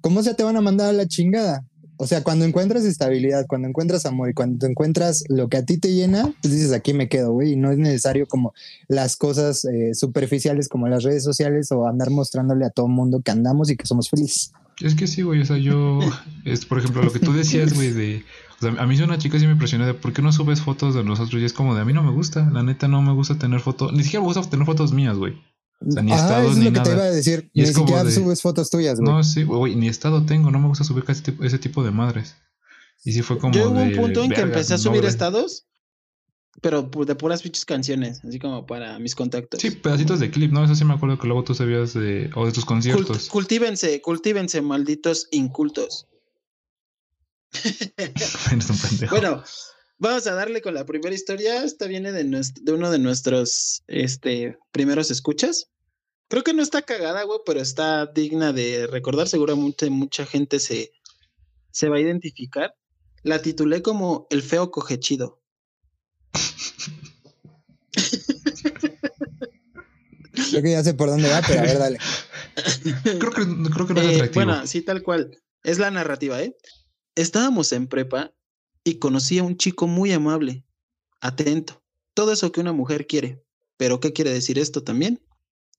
¿cómo se te van a mandar a la chingada? O sea, cuando encuentras estabilidad, cuando encuentras amor y cuando encuentras lo que a ti te llena, pues dices, aquí me quedo, güey, y no es necesario como las cosas eh, superficiales como las redes sociales o andar mostrándole a todo mundo que andamos y que somos felices. Es que sí, güey. O sea, yo. Es, por ejemplo, lo que tú decías, güey, de. O sea, a mí si una chica sí me impresionó de por qué no subes fotos de nosotros. Y es como de a mí no me gusta. La neta no me gusta tener fotos. Ni siquiera me gusta tener fotos mías, güey. O sea, ni Ajá, estados eso es ni lo que te nada. iba a decir. Y Ni es como siquiera de- subes fotos tuyas, güey. No, sí, güey, ni estado tengo, no me gusta subir casi tipo- ese tipo de madres. Y sí fue como. Yo hubo un de, punto en que "Verga, empecé a subir güey". estados, pero de puras pinches canciones, así como para mis contactos. Sí, pedacitos de clip, ¿no? Eso sí me acuerdo que luego tú sabías de. O de tus Cult- conciertos. cultívense, cultívense, malditos incultos. Eres un pendejo. Bueno, vamos a darle con la primera historia. Esta viene de, de uno de nuestros este, primeros escuchas. Creo que no está cagada, güey, pero está digna de recordar. Seguramente mucha gente se, se va a identificar. La titulé como El feo cogechido. Creo que ya sé por dónde va, pero a ver, dale. creo, que, creo que no es Eh, atractivo. bueno, sí, tal cual. Es la narrativa, ¿eh? Estábamos en prepa y conocí a un chico muy amable, atento, todo eso que una mujer quiere. Pero ¿qué quiere decir esto también?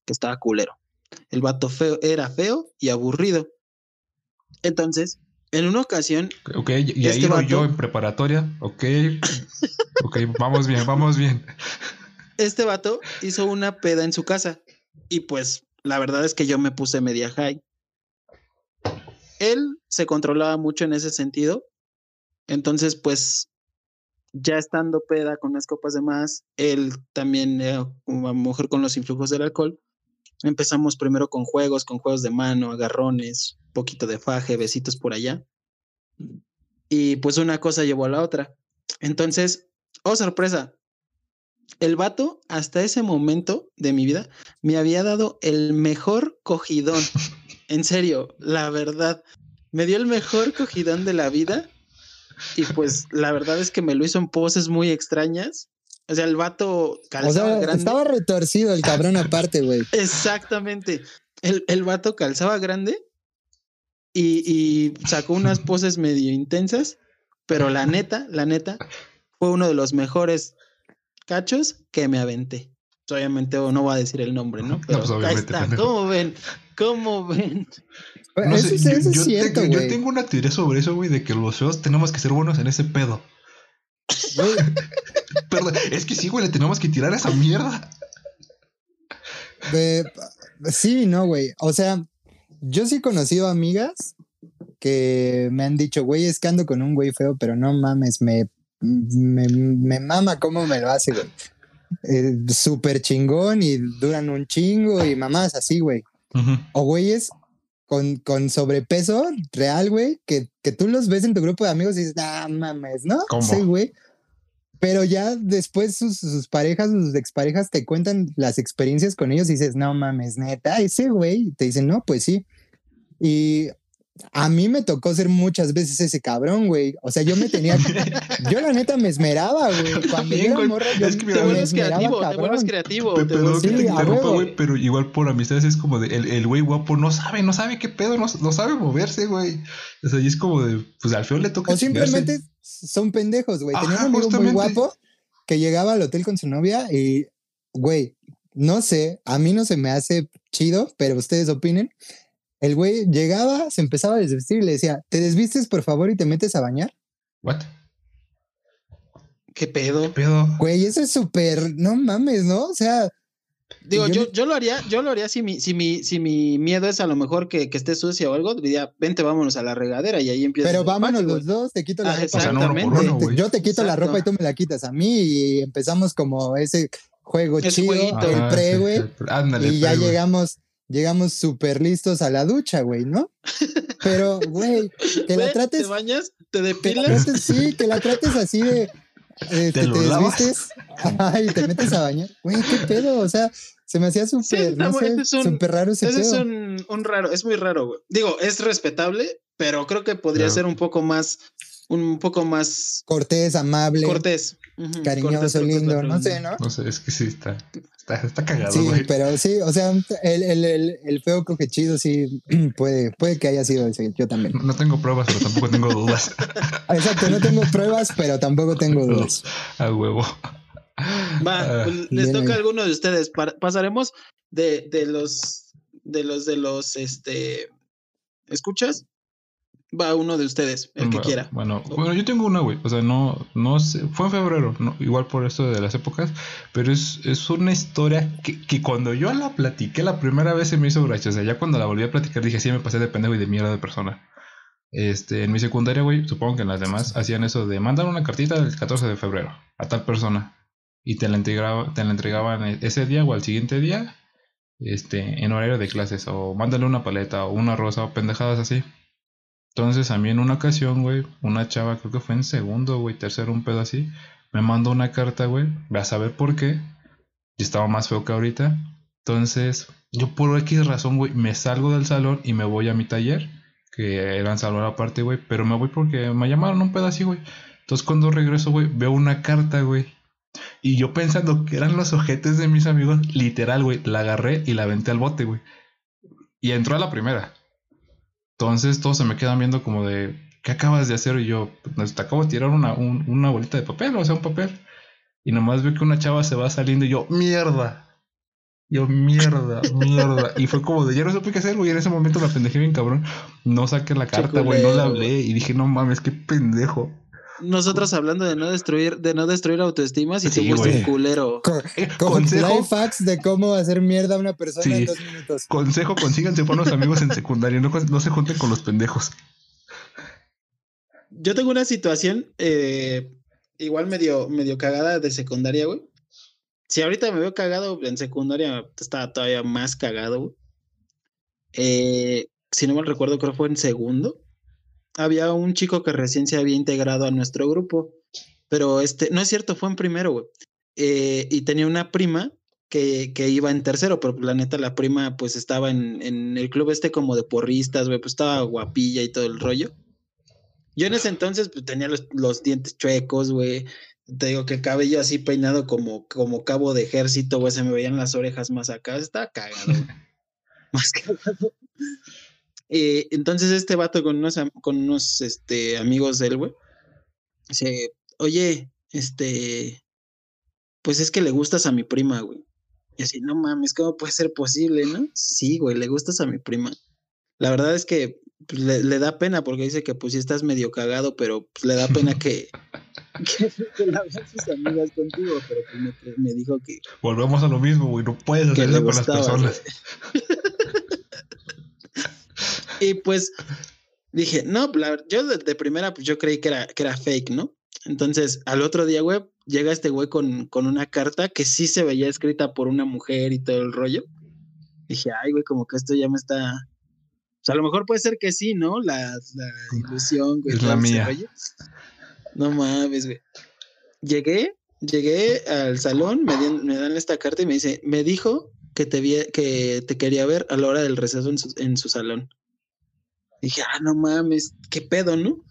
Que estaba culero. El vato feo era feo y aburrido. Entonces, en una ocasión, ok, y ahí este vato- yo en preparatoria. Ok. ok, vamos bien, vamos bien. este vato hizo una peda en su casa y pues la verdad es que yo me puse media high. Él se controlaba mucho en ese sentido, entonces pues ya estando peda con unas copas de más, él también era una mujer con los influjos del alcohol. Empezamos primero con juegos, con juegos de mano, agarrones, poquito de faje, besitos por allá. Y pues una cosa llevó a la otra. Entonces, oh sorpresa, el vato hasta ese momento de mi vida me había dado el mejor cogidón. En serio, la verdad. Me dio el mejor cogidón de la vida. Y pues la verdad es que me lo hizo en poses muy extrañas. O sea, el vato O calzaba sea, grande. estaba retorcido el cabrón aparte, güey. Exactamente. El, el vato calzaba grande y, y sacó unas poses medio intensas, pero la neta, la neta, fue uno de los mejores cachos que me aventé. Obviamente no voy a decir el nombre, ¿no? Pero pues, ahí obviamente, está. pendejo. ¿Cómo ven? ¿Cómo ven? No eso, sé, es- yo, es yo cierto, tengo, yo tengo una teoría sobre eso, güey, de que los feos tenemos que ser buenos en ese pedo. Güey, Pero es que sí, güey, le tenemos que tirar a esa mierda. de- sí, no, güey. O sea, yo sí he conocido amigas que me han dicho, güey, es que ando con un güey feo, pero no mames, me, me, me mama cómo me lo hace, güey. Eh, Súper chingón y duran un chingo y mamás así, güey. O güeyes con, con sobrepeso real, güey, que, que tú los ves en tu grupo de amigos y dices, ah, mames, ¿no? ¿Cómo? Sí, güey. Pero ya después sus, sus parejas, sus exparejas te cuentan las experiencias con ellos y dices, no mames, neta, ese güey. Te dicen, no, pues sí. Y a mí me tocó ser muchas veces ese cabrón, güey. O sea, yo me tenía. yo la neta me esmeraba, güey. Cuando yo También, era güey. morra, yo Es que Te me güey, vuelves esmeraba, creativo, te vuelves creativo. Pe- te Perdón que te interrumpa, güey, pero igual por amistades es como de el, el güey guapo no sabe, no sabe qué pedo, no, no sabe moverse, güey. O sea, y es como de, pues al feo le toca. O simplemente chingarse. Son pendejos, güey. Tenía un amigo muy guapo que llegaba al hotel con su novia y, güey, no sé, a mí no se me hace chido, pero ustedes opinen. El güey llegaba, se empezaba a desvestir y le decía, ¿te desvistes por favor y te metes a bañar? ¿What? ¿Qué pedo? ¿Qué pedo? Güey, eso es súper, no mames, ¿no? O sea, Digo, yo, yo, lo haría, yo lo haría si mi, si mi, si mi miedo es a lo mejor que, que esté sucia o algo, diría, vente, vámonos a la regadera y ahí empieza. Pero vámonos los dos, te quito la ropa. Exactamente. yo te quito la ropa y tú me la quitas a mí y empezamos como ese juego chido, el pre, güey. Y ya llegamos, llegamos súper listos a la ducha, güey, ¿no? Pero, güey, que la trates. ¿Te bañas? ¿Te depilas? sí, que la trates así de eh, te, te desvistes y te metes a bañar. Güey, qué pedo, o sea, se me hacía súper, no sé, súper raro ese, ese es un, un, raro, es muy raro, güey. Digo, es respetable, pero creo que podría ser un poco más, un poco más... Cortés, amable. Cortés. cariñoso, lindo, no sé, ¿no? No sé, es que sí está, está, está cagado, Sí, pero sí, o sea, el, el, el, el feo cogechido sí puede, puede que haya sido ese, yo también. No tengo pruebas, pero tampoco tengo dudas. Exacto, no tengo pruebas, pero tampoco tengo dudas. A huevo. Va, pues, les toca a alguno de ustedes. pasaremos de, de los de los de los este ¿escuchas? Va uno de ustedes, el que quiera. Bueno, bueno, yo tengo una, güey. O sea, no, no sé. Fue en febrero, no, igual por esto de las épocas. Pero es, es una historia que, que, cuando yo la platiqué la primera vez se me hizo graciosa. Ya cuando la volví a platicar dije, sí, me pasé de pendejo y de mierda de persona. Este, en mi secundaria, güey, supongo que en las demás hacían eso de mandar una cartita el 14 de febrero a tal persona y te la, entregaba, te la entregaban e, ese día o al siguiente día este, en horario de clases o mándale una paleta o una rosa o pendejadas así. Entonces a mí en una ocasión, güey, una chava, creo que fue en segundo, güey, tercero, un pedo así, me mandó una carta, güey, ve a saber por qué, y estaba más feo que ahorita. Entonces, yo por X razón, güey, me salgo del salón y me voy a mi taller, que era en salón aparte, güey, pero me voy porque me llamaron un pedo así, güey. Entonces cuando regreso, güey, veo una carta, güey, y yo pensando que eran los ojetes de mis amigos, literal, güey, la agarré y la aventé al bote, güey. Y entró a la primera. Entonces todos se me quedan viendo como de, ¿qué acabas de hacer? Y yo, pues te acabo de tirar una, una bolita de papel, o sea, un papel. Y nomás veo que una chava se va saliendo y yo, mierda. Yo, mierda, mierda. Y fue como de, ya no supe qué hacer, güey. En ese momento me pendejé bien, cabrón. No saqué la carta, güey, no la hablé. Y dije, no mames, qué pendejo nosotros hablando de no destruir, de no destruir autoestimas y sí, tú un culero. consejo facts de cómo hacer mierda a una persona en dos minutos. Consejo, consíganse buenos amigos en secundaria, no, se junten con los pendejos. Yo tengo una situación eh, igual medio, medio cagada de secundaria, güey. Si ahorita me veo cagado en secundaria, estaba todavía más cagado, güey. Eh, si no mal recuerdo, creo que fue en segundo había un chico que recién se había integrado a nuestro grupo, pero este, no es cierto, fue en primero, güey. Eh, y tenía una prima que, que, iba en tercero, pero la neta, la prima pues estaba en, en el club este como de porristas, güey, pues estaba guapilla y todo el rollo. Yo en ese entonces pues, tenía los, los dientes chuecos, güey. Te digo que el cabello así peinado como, como cabo de ejército, güey, se me veían las orejas más acá. Estaba cagado, más cagado. Eh, entonces este vato con unos, con unos este, amigos de él, güey, dice, oye, este, pues es que le gustas a mi prima, güey. Y así, no mames, ¿cómo puede ser posible, no? Sí, güey, le gustas a mi prima. La verdad es que pues, le, da pena porque dice que pues sí estás medio cagado, pero pues, le da pena que, que, la vean sus amigas contigo, pero pues me, dijo que... Volvemos a lo mismo, güey, no puedes hacerlo con las personas. Y pues dije, no, yo de, primera, pues yo creí que era, que era fake, ¿no? Entonces, al otro día, güey, llega este güey con, con una carta que sí se veía escrita por una mujer y todo el rollo. Dije, ay, güey, como que esto ya me está. O sea, a lo mejor puede ser que sí, ¿no? La, la ilusión, güey. Es la mía. No mames, güey. Llegué, llegué al salón, me, me, dan esta carta y me dice, me dijo que te, que te quería ver a la hora del receso en su, en su salón dije, ah, no mames, qué pedo, ¿no?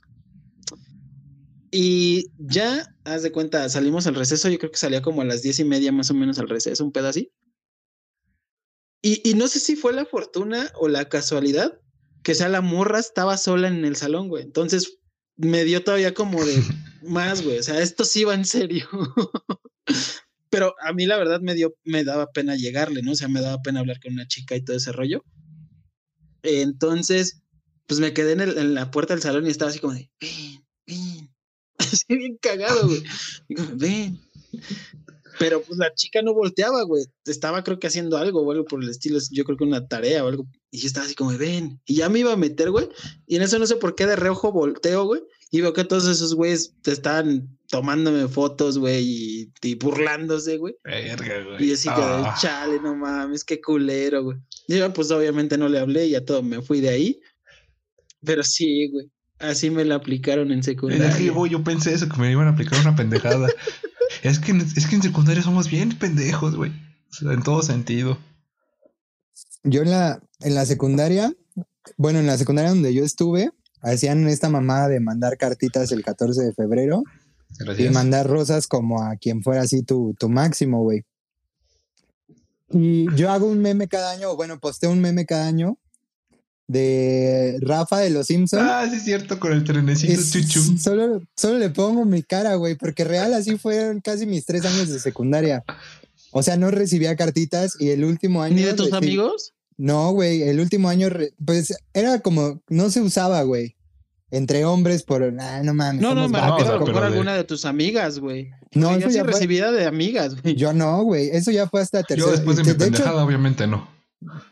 Y ya, haz de cuenta, salimos al receso, yo creo que salía como a las diez y media más o menos al receso, un pedo así. Y, y no sé si fue la fortuna o la casualidad, que sea la morra estaba sola en el salón, güey. Entonces me dio todavía como de más, güey. O sea, esto sí va en serio. Pero a mí la verdad me dio, me daba pena llegarle, ¿no? O sea, me daba pena hablar con una chica y todo ese rollo. Entonces, pues me quedé en, la puerta del salón y estaba así como de, ven, ven. Así bien cagado, güey. ven. Pero pues la chica no volteaba, güey. Estaba creo que haciendo algo o algo por el estilo. Yo creo que una tarea o algo. Y yo estaba así como, ven. Y ya me iba a meter, güey. Y en eso no sé por qué de reojo volteo, güey. Y veo que todos esos güeyes te estaban tomándome fotos, güey, y, burlándose, güey. Verga, güey. Y yo así que, Ah. chale, no mames, qué culero, güey. Y yo, pues obviamente no le hablé y ya todo me fui de ahí. Pero sí, güey. Así me la aplicaron en secundaria. que, güey, yo pensé eso, que me iban a aplicar una pendejada. es, que, en- es que en secundaria somos bien pendejos, güey. O sea, en todo sentido. Yo en la, en la secundaria, bueno, en la secundaria donde yo estuve, hacían esta mamada de mandar cartitas el 14 de febrero y Gracias. mandar rosas como a quien fuera así tu, tu máximo, güey. Y yo hago un meme cada año, o bueno, posteo un meme cada año de Rafa de los Simpsons. Ah, sí es cierto, con el trenecito Es- chuchum. solo, solo le pongo mi cara, güey, porque real así fueron casi mis tres años de secundaria. O sea, no recibía cartitas y el último año. ¿Ni de tus amigos? No, güey, el último año, re- pues era como, no se usaba, güey. Entre hombres por, ah, no mames. No, no, me refiero lo mejor de- alguna de tus amigas, güey. No, yo eso sí ya fue- recibida de amigas, güey. Yo no, güey, eso ya fue hasta tercero. Yo después de mi de hecho, pendejada, obviamente no.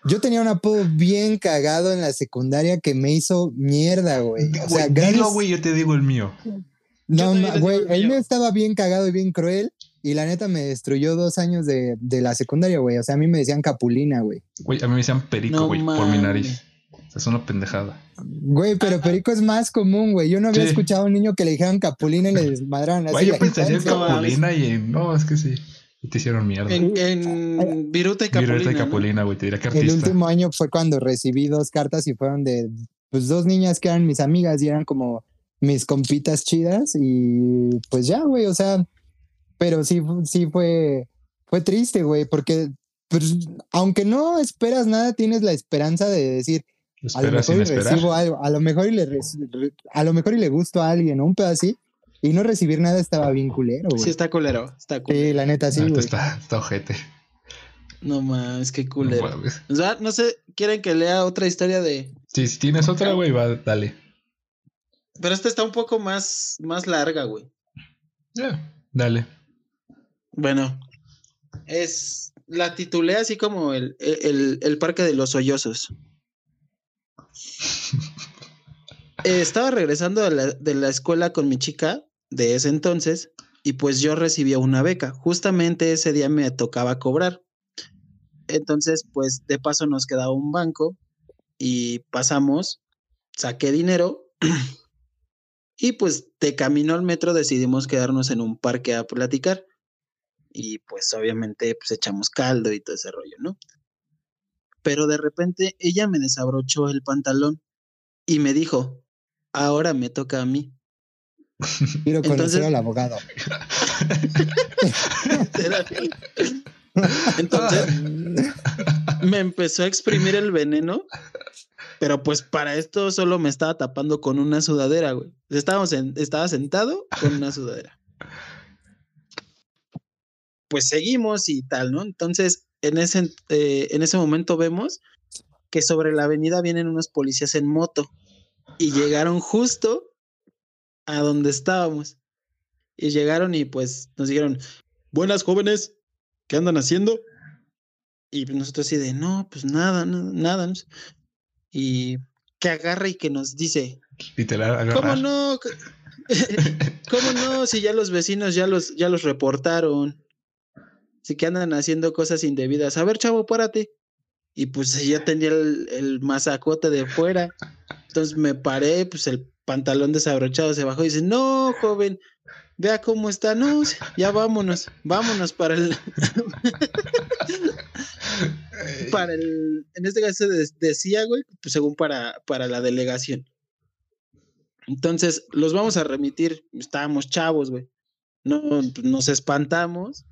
Yo tenía un apodo bien cagado en la secundaria que me hizo mierda, güey. O sea, Güey, gracias- dilo, güey, yo te digo el mío. No, güey, el él mío. me estaba bien cagado y bien cruel. Y la neta me destruyó dos años de, de la secundaria, güey. O sea, a mí me decían capulina, güey. Güey, a mí me decían perico, No güey, por mi nariz. O sea, es una pendejada. Güey, pero perico es más común, güey. Yo no había Sí. escuchado a un niño que le dijeran capulina y le desmadraran así. Güey, yo pensaría en capulina y en... No, es que sí. Te hicieron mierda. En, en Viruta y Capulina. Virueta y. Capulina, güey, te diría que El último año fue cuando recibí dos cartas y fueron de pues dos niñas que eran mis amigas y eran como mis compitas chidas y pues ya, güey, o sea, pero sí, sí fue, fue triste, güey, porque pues, aunque no esperas nada, tienes la esperanza de decir, a lo mejor y recibo algo, a lo mejor y le, a lo mejor y le gusto a alguien, un pedo así, y no recibir nada estaba bien culero, güey. Sí, está culero. Está culero. Sí, la neta sí, Ahorita güey. está, está ojete. No mames, qué No culero. mames. O sea, no sé, ¿quieren que lea otra historia de...? Sí, si tienes otra, güey, va, dale. Pero esta está un poco más, más larga, güey. Ya, dale. Bueno, es... La titulé así como el, el, el parque de los sollozos. Eh, estaba regresando de la, de la escuela con mi chica de ese entonces y pues yo recibía una beca. Justamente ese día me tocaba cobrar. Entonces, pues de paso nos quedaba un banco y pasamos, saqué dinero y pues de camino al metro decidimos quedarnos en un parque a platicar. Y pues obviamente pues echamos caldo y todo ese rollo, ¿no? Pero de repente ella me desabrochó el pantalón y me dijo, ahora me toca a mí. Quiero conocer Entonces- al abogado. Entonces me empezó a exprimir el veneno, pero pues para esto solo me estaba tapando con una sudadera, güey. Estábamos en- estaba sentado con una sudadera. Pues seguimos y tal, ¿no? Entonces, en ese, eh, en ese momento vemos que sobre la avenida vienen unos policías en moto y llegaron justo a donde estábamos. Y llegaron y pues nos dijeron, buenas jóvenes, ¿qué andan haciendo? Y pues nosotros así de, no, pues nada, nada, nada. no sé". Y que agarra y que nos dice, Literal. ¿cómo no? ¿Cómo no? Si ya los vecinos ya los, ya los reportaron. Si que andan haciendo cosas indebidas. A ver, chavo, párate. Y pues ya tenía el, el mazacote de fuera. Entonces me paré, pues el pantalón desabrochado se bajó y dice, no, joven, vea cómo está. No, ya vámonos, vámonos para el, para el, en este caso de- decía, güey, pues según para, para la delegación. Entonces, los vamos a remitir, estábamos chavos, güey. No, pues, nos espantamos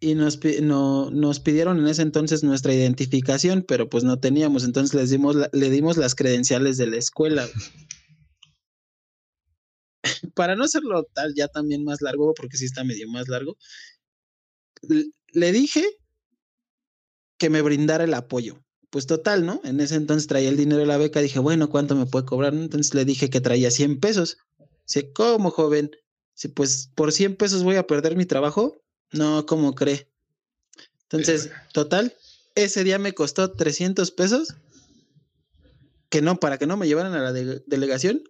y nos, no, nos pidieron en ese entonces nuestra identificación, pero pues no teníamos, entonces les dimos la- le dimos las credenciales de la escuela. güey. Para no hacerlo tal ya también más largo, porque sí está medio más largo, le dije que me brindara el apoyo. Pues total, ¿no? En ese entonces traía el dinero de la beca, dije, bueno, ¿cuánto me puede cobrar? Entonces le dije que traía 100 pesos. Dice, ¿cómo, joven? Dice, pues por 100 pesos voy a perder mi trabajo. No, ¿cómo cree? Entonces, total, ese día me costó 300 pesos, que no, para que no me llevaran a la de- delegación,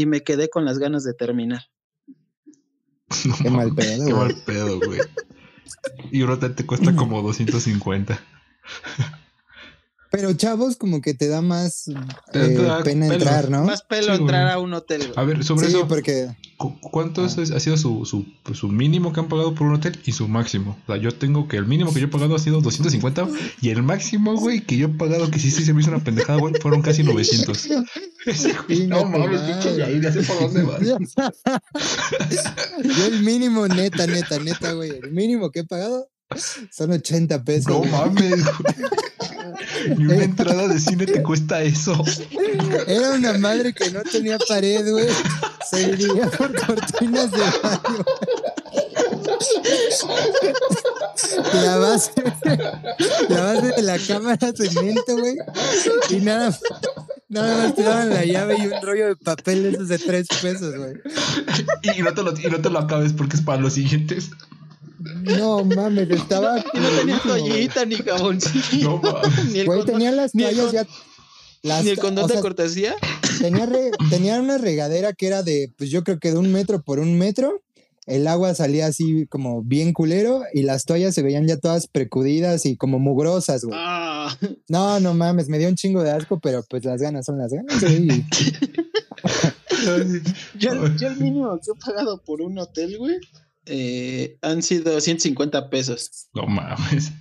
y me quedé con las ganas de terminar. No Qué mal pedo, Qué güey. mal pedo, güey. Y un hotel te cuesta como 250. Pero chavos, como que te da más Te eh, da pena pelo. entrar, ¿no? Más pelo Sí, entrar a un hotel. güey. A ver, sobre sí, eso, porque ¿cu- ¿cuánto es- ha sido su, su, pues, su mínimo que han pagado por un hotel y su máximo? O sea, yo tengo que el mínimo que yo he pagado ha sido 250 y el máximo, güey, que yo he pagado, que sí, sí se me hizo una pendejada, güey, fueron casi 900. Ese güey, no mames, pinche Yair, ya sé por dónde vas. yo el mínimo, neta, neta, neta, güey. El mínimo que he pagado son 80 pesos. No güey. mames, güey. Ni una entrada de cine te cuesta eso. Era una madre que no tenía pared, güey. Se dividía por cortinas de baño. La base, la base de la cámara cemento, güey. Y nada, nada más te daban la llave y un rollo de papel de esos de tres pesos, güey. Y no, te lo, y no te lo acabes porque es para los siguientes. No mames, estaba. Y no tenía toallita ni jaboncillo. No mames. ni el Güey, condón, tenía las ni el toallas ya. Las, ni el condón o de sea, cortesía. tenía, re- tenía una regadera que era de, pues yo creo que de un metro por un metro. El agua salía así como bien culero y las toallas se veían ya todas precudidas y como mugrosas, güey. Ah, No, no mames, me dio un chingo de asco, pero pues las ganas son las ganas, güey. yo, yo el mínimo que he pagado por un hotel, güey, eh, han sido 150 pesos. No mames.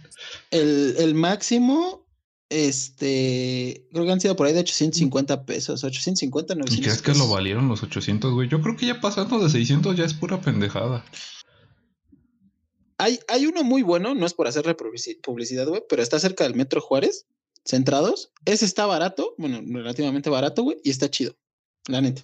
El, el máximo, este, creo que han sido por ahí de 850 pesos, 850, ¿Y 900 crees que lo valieron los 800, güey? Yo creo que ya pasando de 600 ya es pura pendejada. Hay, hay uno muy bueno, no es por hacerle publici- publicidad, güey, pero está cerca del Metro Juárez, centrados. Ese está barato, bueno, relativamente barato, güey, y está chido, la neta.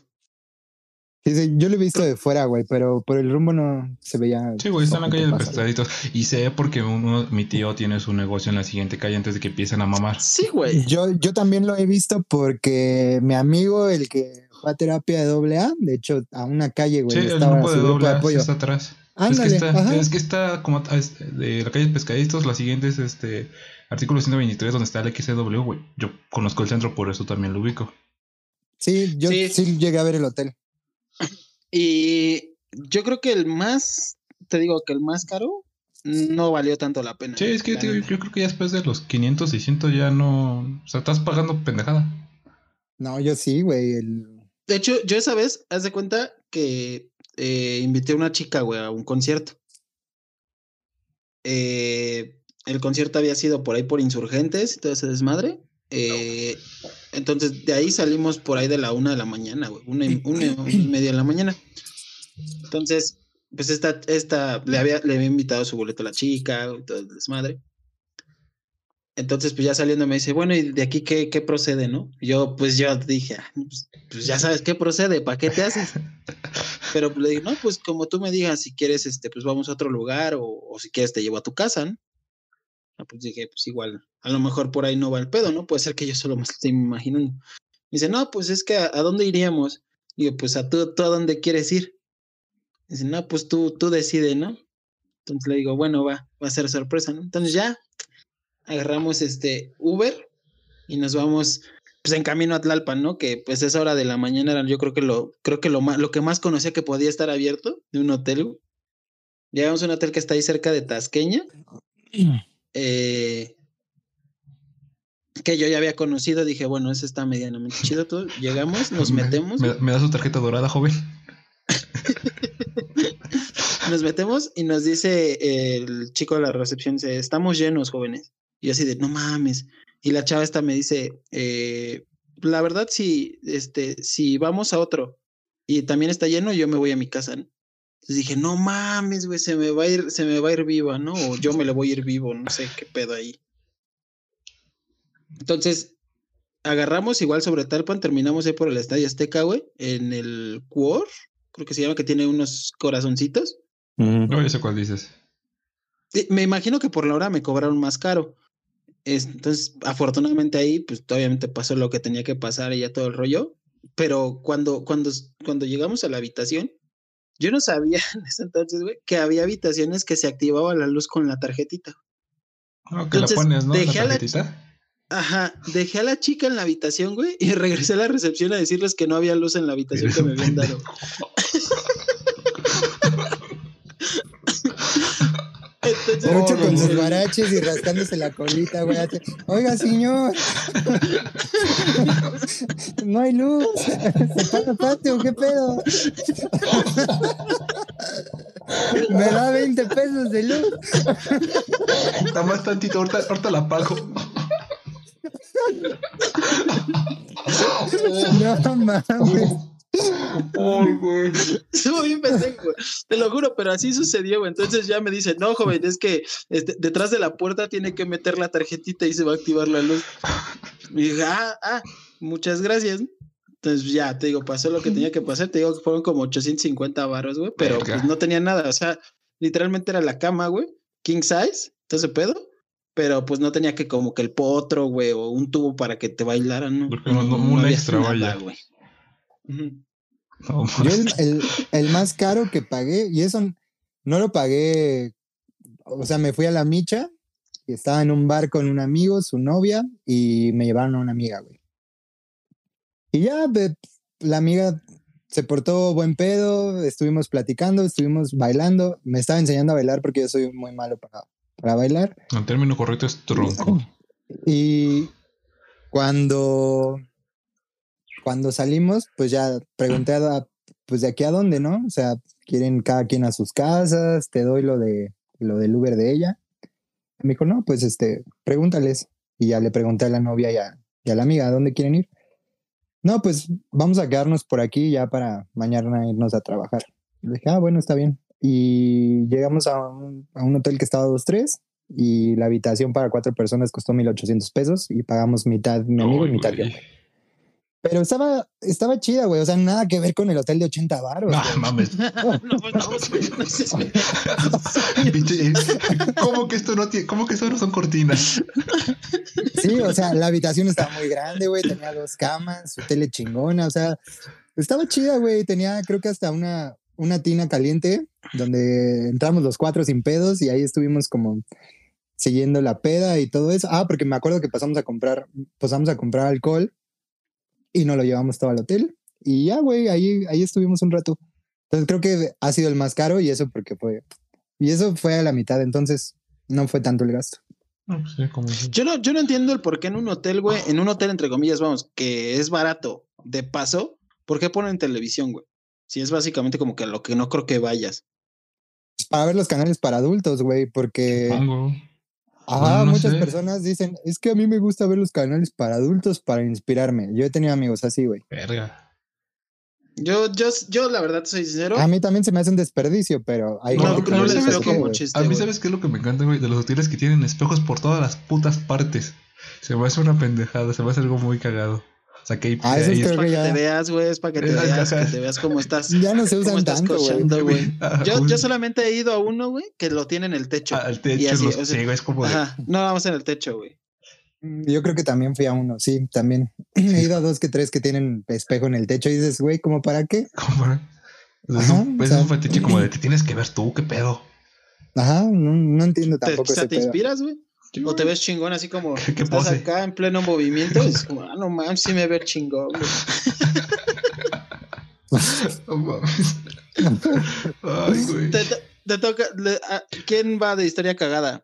Sí, sí, yo lo he visto de fuera, güey, pero por el rumbo no se veía. Sí, güey, está en la calle de pescaditos. Y sé porque uno, mi tío tiene su negocio en la siguiente calle antes de que empiecen a mamar. Sí, güey. Yo, yo también lo he visto porque mi amigo, el que fue a terapia de doble A, de hecho, a una calle, güey, Sí, el estaba grupo de doble A, está atrás. Ándale, es, que está, es que está como es de la calle de pescaditos, la siguiente es este artículo 123 donde está el XW, güey. Yo conozco el centro, por eso también lo ubico. Sí, yo Sí. sí. llegué a ver el hotel. Y yo creo que el más, te digo que el más caro no valió tanto la pena. Sí, es que neta. yo creo que ya después de los 500, 600 ya no... O sea, estás pagando pendejada. No, yo sí, güey. El... De hecho, yo esa vez, haz de cuenta que eh, invité a una chica, güey, a un concierto. Eh, el concierto había sido por ahí por insurgentes y todo ese desmadre. Eh, entonces, de ahí salimos por ahí de la una de la mañana, güey, una, y- una y media de la mañana. Entonces, pues esta, esta, le había, le había invitado su boleto a la chica, y todo el desmadre. Entonces, pues ya saliendo me dice, bueno, ¿y de aquí qué, qué procede, no? Y yo, pues yo dije, "Ah, pues, pues ya sabes qué procede, ¿para qué te haces? Pero pues, le dije, no, pues como tú me digas, si quieres, este, pues vamos a otro lugar o, o si quieres te llevo a tu casa, ¿no? Ah, pues dije, pues igual, a lo mejor por ahí no va el pedo, ¿no? Puede ser que yo solo me estoy imaginando. Dice, no, pues es que ¿a, dónde iríamos? Digo, pues a tú, tú a dónde quieres ir. Dice, no, pues tú, tú decides, ¿no? Entonces le digo, bueno, va, va a ser sorpresa, ¿no? Entonces ya agarramos este Uber y nos vamos pues en camino a Tlalpan, ¿no? Que pues esa hora de la mañana era yo creo que lo creo que lo más lo que más conocía que podía estar abierto de un hotel. Llegamos a un hotel que está ahí cerca de Tasqueña. Eh, que yo ya había conocido, dije, bueno, ese está medianamente chido todo. Llegamos, nos Me- metemos, Me, me da su tarjeta dorada, joven. nos metemos y nos dice el chico de la recepción, dice, estamos llenos, jóvenes. Y yo así de, no mames. Y la chava esta me dice, eh, la verdad, si, este, si vamos a otro y también está lleno, yo me voy a mi casa, ¿no? Entonces dije, no mames, güey, se me va a ir, se me va a ir viva, ¿no? O yo me le voy a ir vivo, no sé qué pedo ahí. Entonces, agarramos igual sobre Talpan, terminamos ahí por el Estadio Azteca, güey, en el Cuor, creo que se llama, que tiene unos corazoncitos. No, sé cuál dices. Me imagino que por la hora me cobraron más caro. Es- Entonces, afortunadamente ahí, pues obviamente pasó lo que tenía que pasar y ya todo el rollo. Pero cuando, cuando, cuando llegamos a la habitación, Yo no sabía en ese entonces, güey, que había habitaciones que se activaba la luz con la tarjetita. No, que la pones, ¿no? Dejé la tarjetita. Ajá, dejé a la chica en la habitación, güey, y regresé a la recepción a decirles que no había luz en la habitación que me habían dado. Entonces, Mucho con sus baraches y rascándose la colita, güey. Oiga, señor. no hay luz. Se para el patio, ¿qué pedo? Me da 20 pesos de luz. Está más tantito, ahorita, ahorita la pago. no mames. Ay, güey. Estuvo bien pendejo, güey. Te lo juro, pero así sucedió, güey. Entonces ya me dice, no, joven, es que este, detrás de la puerta tiene que meter la tarjetita y se va a activar la luz. Y dije, ah, ah, muchas gracias. Entonces ya, te digo, pasó lo que tenía que pasar. Te digo que fueron como 850 baros, güey, pero pues no tenía nada. O sea, literalmente era la cama, güey, king size, entonces pedo. Pero pues no tenía que como que el potro, güey, o un tubo para que te bailaran, ¿no? Porque no, no, un extra, vaya. Yo el, el, más caro que pagué, y eso no lo pagué, o sea, me fui a la micha y estaba en un bar con un amigo, su novia, y me llevaron a una amiga, güey. Y ya, la amiga se portó buen pedo, estuvimos platicando, estuvimos bailando, me estaba enseñando a bailar porque yo soy muy malo para, para bailar. El término correcto es tronco. Y cuando cuando salimos, pues ya pregunté a, pues de aquí a dónde, ¿no? O sea, quieren cada quien a sus casas, te doy lo de lo del Uber de ella. Me dijo, no, pues este, pregúntales. Y ya le pregunté a la novia y a, la amiga, ¿a dónde quieren ir? No, pues vamos a quedarnos por aquí ya para mañana irnos a trabajar. Le dije, ah, bueno, está bien. Y llegamos a un, a un hotel que estaba dos, tres y la habitación para cuatro personas costó 1.800 pesos y pagamos mitad mi amigo y mitad yo. Pero estaba, estaba chida, güey. O sea, nada que ver con el hotel de 80 baros. No, mames. ¿Cómo que esto no tiene, cómo que esto no son cortinas? Sí, o sea, la habitación estaba muy grande, güey. Tenía dos camas, su tele chingona. O sea, estaba chida, güey. Tenía, creo que hasta una, una tina caliente donde entramos los cuatro sin pedos y ahí estuvimos como siguiendo la peda y todo eso. Ah, porque me acuerdo que pasamos a comprar, pasamos a comprar alcohol y nos lo llevamos todo al hotel. Y ya, güey, ahí, ahí estuvimos un rato. Entonces creo que ha sido el más caro y eso porque fue. Y eso fue a la mitad, entonces no fue tanto el gasto. Pues yo, no, yo no entiendo el por qué en un hotel, güey, en un hotel, entre comillas, vamos, que es barato, de paso, ¿por qué ponen televisión, güey? Si es básicamente como que a lo que no creo que vayas. Para ver los canales para adultos, güey, porque. Ajá, muchas personas dicen, es que a mí me gusta ver los canales para adultos para inspirarme. Yo he tenido amigos así, güey. Verga. Yo, yo, yo, la verdad, soy sincero. A mí también se me hace un desperdicio, pero hay no, no, no les veo como chiste. A mí, ¿sabes qué es lo que me encanta, güey? De los hoteles que tienen espejos por todas las putas partes. Se me hace una pendejada, se me hace algo muy cagado. O sea, que ah, es para que te veas, güey, es para que te veas, que te veas cómo estás. Ya no se usan tanto, güey. Yo, yo solamente he ido a uno, güey, que lo tiene en el techo. Al techo, y así, sí, es como Ajá, no, vamos en el techo, güey. Mm, yo creo que también fui a uno, sí, también. He ido a dos que tres que tienen espejo en el techo y dices, güey, ¿cómo para qué? ¿Cómo para? Ajá, pues es un fetiche como de te tienes que ver tú, qué pedo. Ajá, no, no entiendo tampoco. ¿Te, te inspiras, güey? O te ves chingón así como ¿Qué, estás acá en pleno movimiento. es como, ah, no mames, sí me veo chingón. no mames. Ay, güey. Te, toca. ¿Quién va de historia cagada?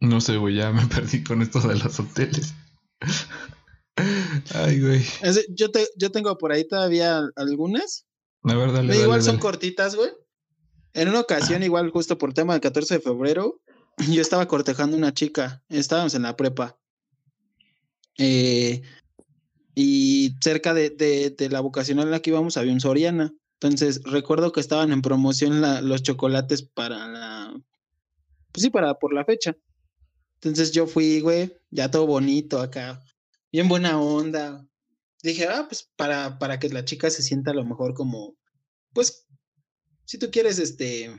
No sé, güey, ya me perdí con esto de los hoteles. Ay, güey. yo, te, yo tengo por ahí todavía algunas. La verdad, Igual son cortitas, güey. En una ocasión, igual justo por tema del 14 de febrero, yo estaba cortejando una chica, estábamos en la prepa. Eh, y cerca de, de, la vocacional en la que íbamos había un Soriana. Entonces recuerdo que estaban en promoción los chocolates para la. Pues sí, para por la fecha. Entonces yo fui, güey, ya todo bonito acá, bien buena onda. Dije, ah, pues para, para que la chica se sienta a lo mejor como, pues, si tú quieres, este,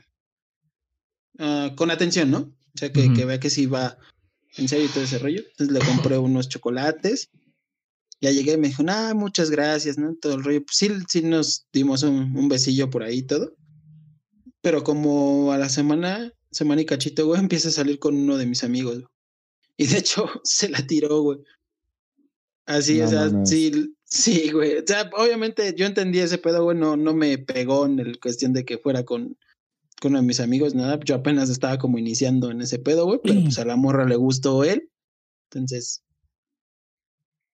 ah, con atención, ¿no? O sea, que, que vea que sí va en serio todo ese rollo. Entonces le compré unos chocolates Ya llegué y me dijo, ah, muchas gracias, ¿no? Todo el rollo. Pues sí, sí nos dimos un, un besillo por ahí y todo. Pero como a la semana, semana y cachito, güey, empieza a salir con uno de mis amigos. güey. Y de hecho, se la tiró, güey. Así, No o sea, sí, sí, güey. O sea, obviamente yo entendí ese pedo, güey, no, no me pegó en el cuestión de que fuera con, con uno de mis amigos, nada. Yo apenas estaba como iniciando en ese pedo, güey, pero pues a la morra le gustó él. Entonces,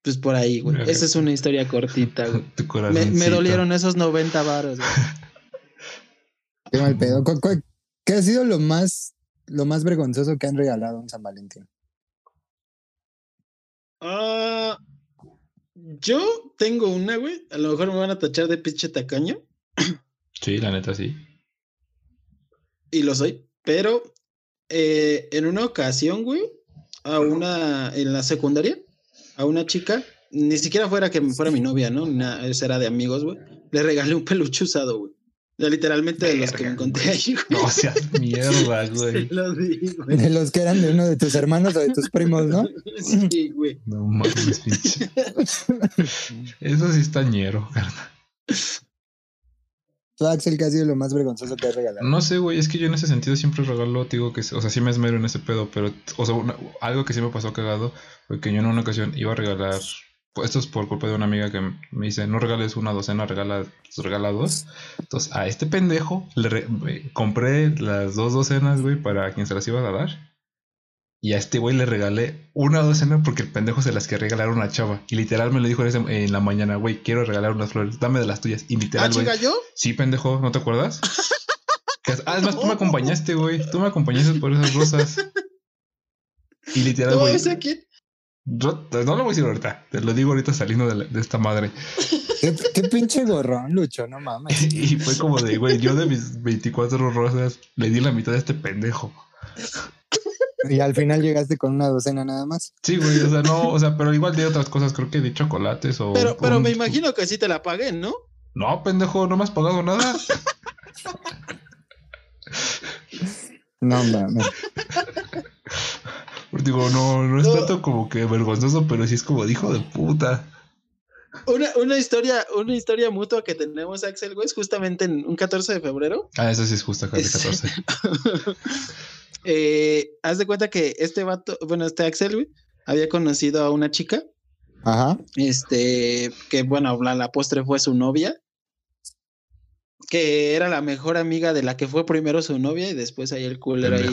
pues por ahí, güey. Esa es una historia cortita, güey. Tu Me, dolieron esos 90 varos, güey. Qué mal pedo. ¿Cu- cu- ¿Qué ha sido lo más, lo más vergonzoso que han regalado en San Valentín? Ah, yo tengo una, güey. A lo mejor me van a tachar de pinche tacaño. Sí, la neta, sí. Y lo soy. Pero eh, en una ocasión, güey, a una, en la secundaria, a una chica, ni siquiera fuera que fuera mi novia, ¿no? Ni nada, esa era de amigos, güey. Le regalé un peluche usado, güey. Literalmente de los que me encontré ahí, güey. No seas mierda, güey. Se lo di, güey. De los que eran de uno de tus hermanos o de tus primos, ¿no? Sí, güey. No mames, pinche. Eso sí está ñero, carnal. Axel, ¿qué ha lo más vergonzoso que has regalado? No sé, güey, es que yo en ese sentido siempre regalo, digo que, o sea, sí me esmero en ese pedo, pero, o sea, algo que sí me pasó cagado fue que yo en una ocasión iba a regalar, esto es por culpa de una amiga que me dice, no regales una docena, regala, regala dos. Entonces, a este pendejo le re- compré las dos docenas, güey, para quien se las iba a dar. Y a este güey le regalé una docena porque el pendejo se las quería regalar a una chava. Y literal me lo dijo en, la mañana, güey, quiero regalar unas flores, dame de las tuyas. Y Ah, literal, güey. chica, yo. Sí, pendejo, ¿no te acuerdas? Que- ah, es más, tú me acompañaste, güey. Tú me acompañaste por esas rosas. Y literal, No, güey. No, no lo voy a decir ahorita. Te lo digo ahorita saliendo de, la- de esta madre. ¿Qué, qué pinche gorrón, Lucho, no mames. Y fue como de, güey, yo de mis 24 rosas le di la mitad a este pendejo. Y al final llegaste con una docena nada más. Sí, güey, o sea, no, o sea, pero igual de otras cosas, creo que de chocolates o. Pero, pero un- me imagino que sí te la pagué, ¿no? No, pendejo, no me has pagado nada. No mames. Pues digo, no, no es No. tanto como que vergonzoso, pero sí es como de hijo de puta. Una, una historia, una historia mutua que tenemos, Axel, güey, es justamente en un 14 de febrero. Ah, eso sí es justo acá Es- 14. Eh, haz de cuenta que este vato, bueno, este Axel, güey, había conocido a una chica, Ajá. este, que bueno, la, la postre fue su novia, que era la mejor amiga de la que fue primero su novia y después ahí el culero ahí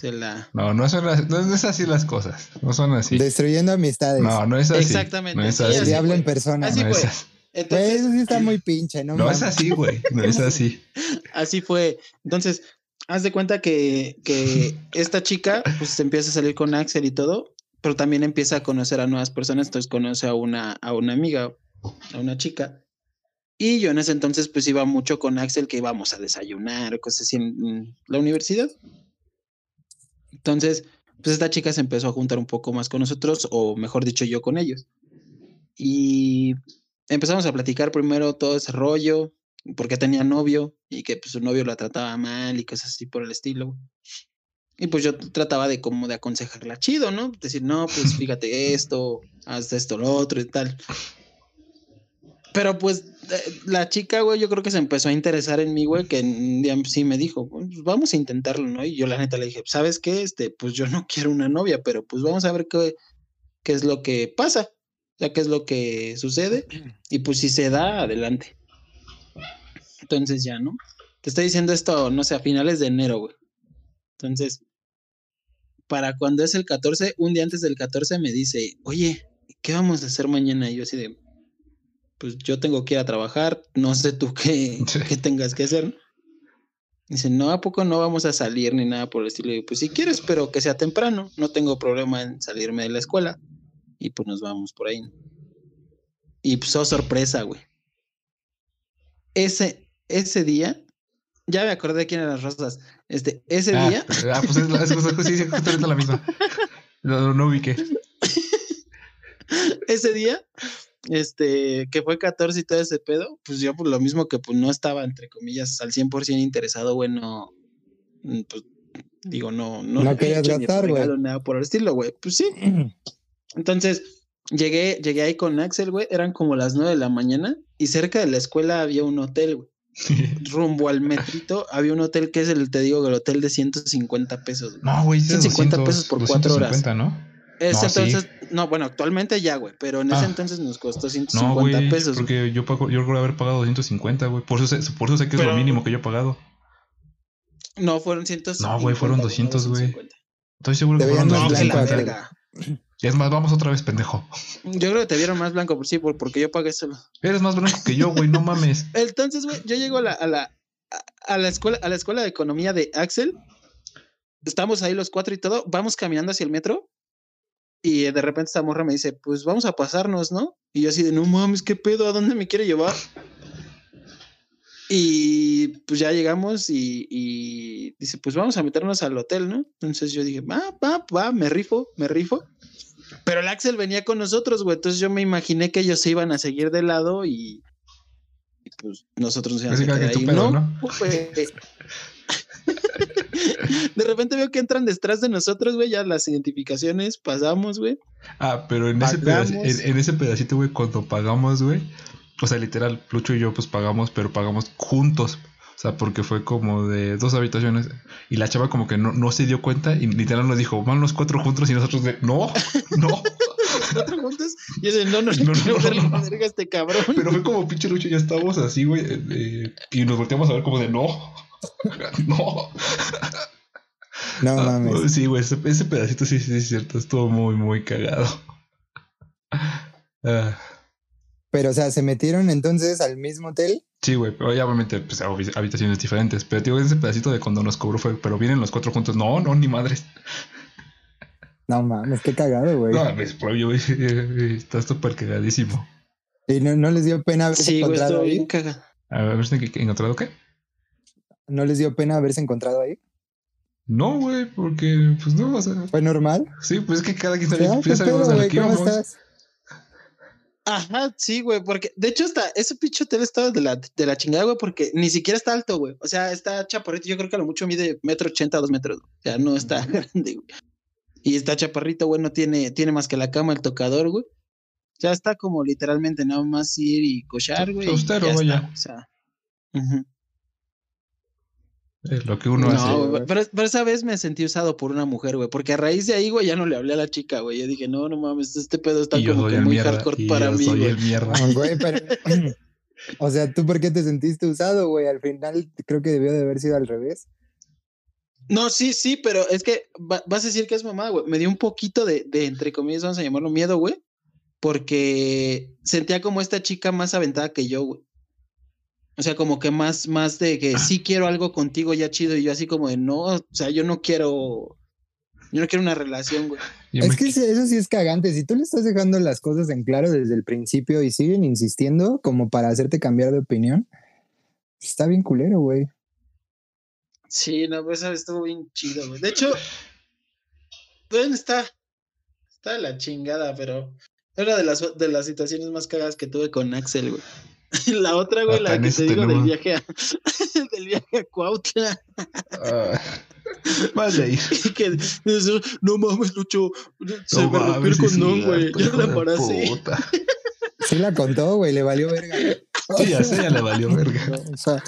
se la... No, no son, no, no es así las cosas. No son así. Destruyendo amistades. No, no es así. Exactamente, No es sí, El así. así diablo en persona. Así no fue. es así. Güey, Entonces, eso sí está muy pinche, ¿no? No mames. es así, güey. No es así. así fue. Entonces, haz de cuenta que, que esta chica pues empieza a salir con Axel y todo, pero también empieza a conocer a nuevas personas, entonces conoce a una, a una amiga, a una chica. Y yo en ese entonces pues iba mucho con Axel que íbamos a desayunar, cosas así en, en la universidad. Entonces, pues esta chica se empezó a juntar un poco más con nosotros, o mejor dicho, yo con ellos. Y empezamos a platicar primero todo ese rollo, porque tenía novio y que pues, su novio la trataba mal y cosas así por el estilo. Y pues yo trataba de como de aconsejarla chido, ¿no? Decir, no, pues fíjate esto, haz esto, lo otro y tal. Pero pues eh, la chica, güey, yo creo que se empezó a interesar en mí, güey, que un día sí me dijo, "Pues, vamos a intentarlo, ¿no? Y yo la neta le dije, ¿sabes qué? Este, pues yo no quiero una novia, pero pues vamos a ver qué, qué es lo que pasa, sea, qué es lo que sucede. Y pues si se da, adelante. Entonces ya, ¿no? Te estoy diciendo esto, no sé, a finales de enero, güey. Entonces, para cuando es el 14, un día antes del 14 me dice, oye, ¿qué vamos a hacer mañana? Y yo así de, pues yo tengo que ir a trabajar, no sé tú qué, Sí. qué tengas que hacer. Dice, no, ¿a poco no vamos a salir ni nada por el estilo? Y digo, pues si quieres, pero que sea temprano, no tengo problema en salirme de la escuela. Y pues nos vamos por ahí. Y pues, oh, sorpresa, güey. Ese, ese día, ya me acordé de quién eran las rosas. Este, ese ah, día, ah, pues es, la- es justo- sí, la misma. No, no, no ubiqué. ese día, este, que fue 14 y todo ese pedo, pues yo por lo mismo que pues no estaba, entre comillas, al 100% interesado, güey, no, mm, pues digo, no, no, No ni gastar, güey. nada por el estilo, güey, pues sí. Entonces, Llegué, llegué ahí con Axel, güey. Eran como las nueve de la mañana y cerca de la escuela había un hotel, güey. Rumbo al metrito había un hotel que es el, te digo, el hotel de 150 pesos. güey. No, güey, 150 pesos por cuatro horas. 250, ¿no? Ese No, sí. entonces, no, bueno, actualmente ya, güey, pero en ese Ah. entonces nos costó No, 150 güey, pesos. güey. porque yo pago, yo recuerdo haber pagado 250, güey. Por eso sé, por eso sé que es Pero- lo mínimo que yo he pagado. No, fueron 150. No, güey, fueron 200, güey. Estoy seguro que fueron veían No, más que la blanco, 250. Verga. Es más, vamos otra vez, pendejo. Yo creo que te vieron más blanco, por sí, por- porque yo pagué solo. Eres más blanco que yo, güey, no mames. Entonces, güey, yo llego a la, a la, a- a la escuela, a la escuela de economía de Axel. Estamos ahí los cuatro y todo. Vamos caminando hacia el metro. Y de repente esta morra me dice, pues vamos a pasarnos, ¿no? Y yo así de, no mames, ¿qué pedo? ¿A dónde me quiere llevar? Y pues ya llegamos y, y dice, pues vamos a meternos al hotel, ¿no? Entonces yo dije, va, va, va, me rifo, me rifo. Pero el Axel venía con nosotros, güey. Entonces yo me imaginé que ellos se iban a seguir de lado y, y, pues nosotros nos íbamos a que quedar tu ahí. pedo, no, ¿no? De repente veo que entran detrás de nosotros, güey, ya las identificaciones, pasamos, güey. Ah, pero en ese, Pagamos. pedaci- en, en ese pedacito, güey, cuando pagamos, güey. O sea, literal, Lucho y yo, pues pagamos, pero pagamos juntos. O sea, porque fue como de dos habitaciones. Y la chava como que no, no se dio cuenta y literal nos dijo, van los cuatro juntos y nosotros de, no, no. Cuatro juntos. Y yo decía, no, no, No, no, no, este cabrón. Pero fue como pinche Lucho, ya estábamos así, güey. eh, eh, y nos volteamos a ver como de, no, no. No Ah, mames. Sí, güey, ese, ese pedacito sí, sí es cierto. Estuvo muy, muy cagado. Ah, Pero, o sea, se metieron entonces al mismo hotel. sí, güey, pero ya obviamente pues, habi- habitaciones diferentes. Pero digo, ese pedacito de cuando nos cobró fue, pero vienen los cuatro juntos. No, no, ni madres. No mames, qué cagado, güey. No, es propio, güey. Está súper cagadísimo. Y no, no les dio pena haberse Sí, encontrado ahí. caga. A ver, ¿sí que- que encontrado qué? No les dio pena haberse encontrado ahí. No, güey, porque, pues no, o sea, Fue normal. sí, pues es que cada quien Ah, sabe, ¿qué ya sabemos pedo, a lo que ¿Cómo íbamos. estás? Ajá, sí, güey, porque de hecho hasta ese pinche hotel estaba de la, de la chingada, güey, porque ni siquiera está alto, güey. O sea, está chaparrito, yo creo que a lo mucho mide metro ochenta, dos metros, güey. O sea, no está grande, güey. Y está chaparrito, güey, no tiene, tiene más que la cama, el tocador, güey. Ya está como literalmente nada más ir y cochar, güey. Austero, ya está, o sea. ujú. Es lo que uno hace. No, güey. güey, pero, pero esa vez me sentí usado por una mujer, güey, porque a raíz de ahí, güey, ya no le hablé a la chica, güey. Yo dije, no, no mames, este pedo está como que muy mierda. hardcore Y para yo mí, soy güey. el mierda. No, güey, pero. o sea, ¿tú por qué te sentiste usado, güey? Al final creo que debió de haber sido al revés. No, sí, sí, pero es que va- vas a decir que es mamada, güey. Me dio un poquito de, de, entre comillas, vamos a llamarlo miedo, güey. Porque sentía como esta chica más aventada que yo, güey. O sea, como que más, más de que sí quiero algo contigo ya chido. Y yo así como de no, o sea, yo no quiero. Yo no quiero una relación, güey. Yo es me- que eso sí es cagante. Si tú le estás dejando las cosas en claro desde el principio y siguen insistiendo como para hacerte cambiar de opinión, está bien culero, güey. Sí, no, pues estuvo bien chido, güey. De hecho, bueno, está. Está de la chingada, pero era de las, de las situaciones más cagadas que tuve con Axel, güey. La otra, güey, la que eso te digo del viaje a, del viaje a Cuautla. Ah. Vas a ir. que dice, no mames, Lucho, se No me rompió el condón, güey. hijo la embaracé. puta. Sí la contó, güey, le valió verga. Sí, ya sé, ya le valió verga. O sea,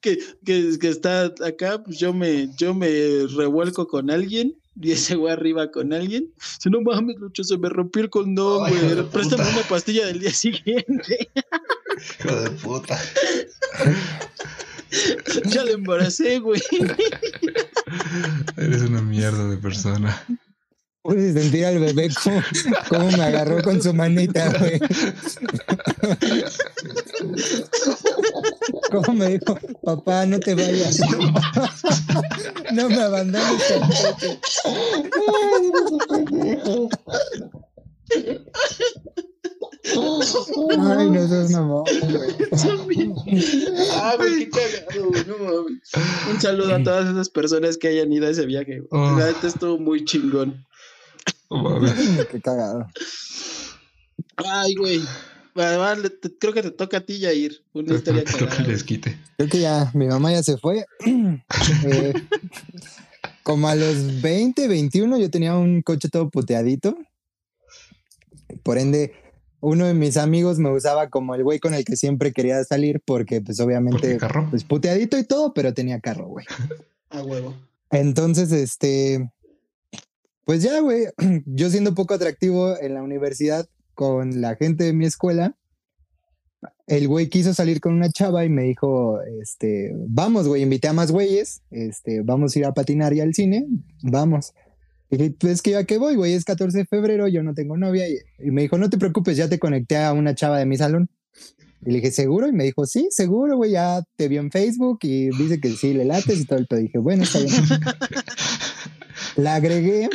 que, que, que está acá, pues yo me, yo me revuelco con alguien y ese güey arriba con alguien. Dice, no mames, Lucho, se me rompió el condón, Ay, güey. Préstame puta. una pastilla del día siguiente. Hijo de puta. ya le embaracé, güey. Eres una mierda de persona. Pude sentir al bebé como me agarró con su manita, güey. Como me dijo, papá, no te vayas. No me abandones. Ay, no seas mamón, ah, güey, qué cagado. No. Un saludo a todas esas personas que hayan ido a ese viaje. La estuvo muy chingón. No mames. Qué cagado. Ay, güey. Te- creo que te toca a ti, Yair. Una historia Creo que les quite. Creo que ya mi mamá ya se fue. Eh, como a los 20, 21, yo tenía un coche todo puteadito. Por ende, uno de mis amigos me usaba como el güey con el que siempre quería salir porque pues obviamente carro? pues puteadito y todo, pero tenía carro, güey. A huevo. Entonces, este, pues ya, güey, yo siendo poco atractivo en la universidad con la gente de mi escuela, el güey quiso salir con una chava y me dijo, este, vamos, güey, invité a más güeyes, este, vamos a ir a patinar y al cine, vamos. Y dije, pues que ya que voy, güey, es 14 de febrero, yo no tengo novia. Y, y me dijo, no te preocupes, ya te conecté a una chava de mi salón. Y le dije, ¿seguro? Y me dijo, sí, seguro, güey, ya te vio en Facebook y dice que sí, le lates y todo el pedo. Dije, bueno, está bien. la agregué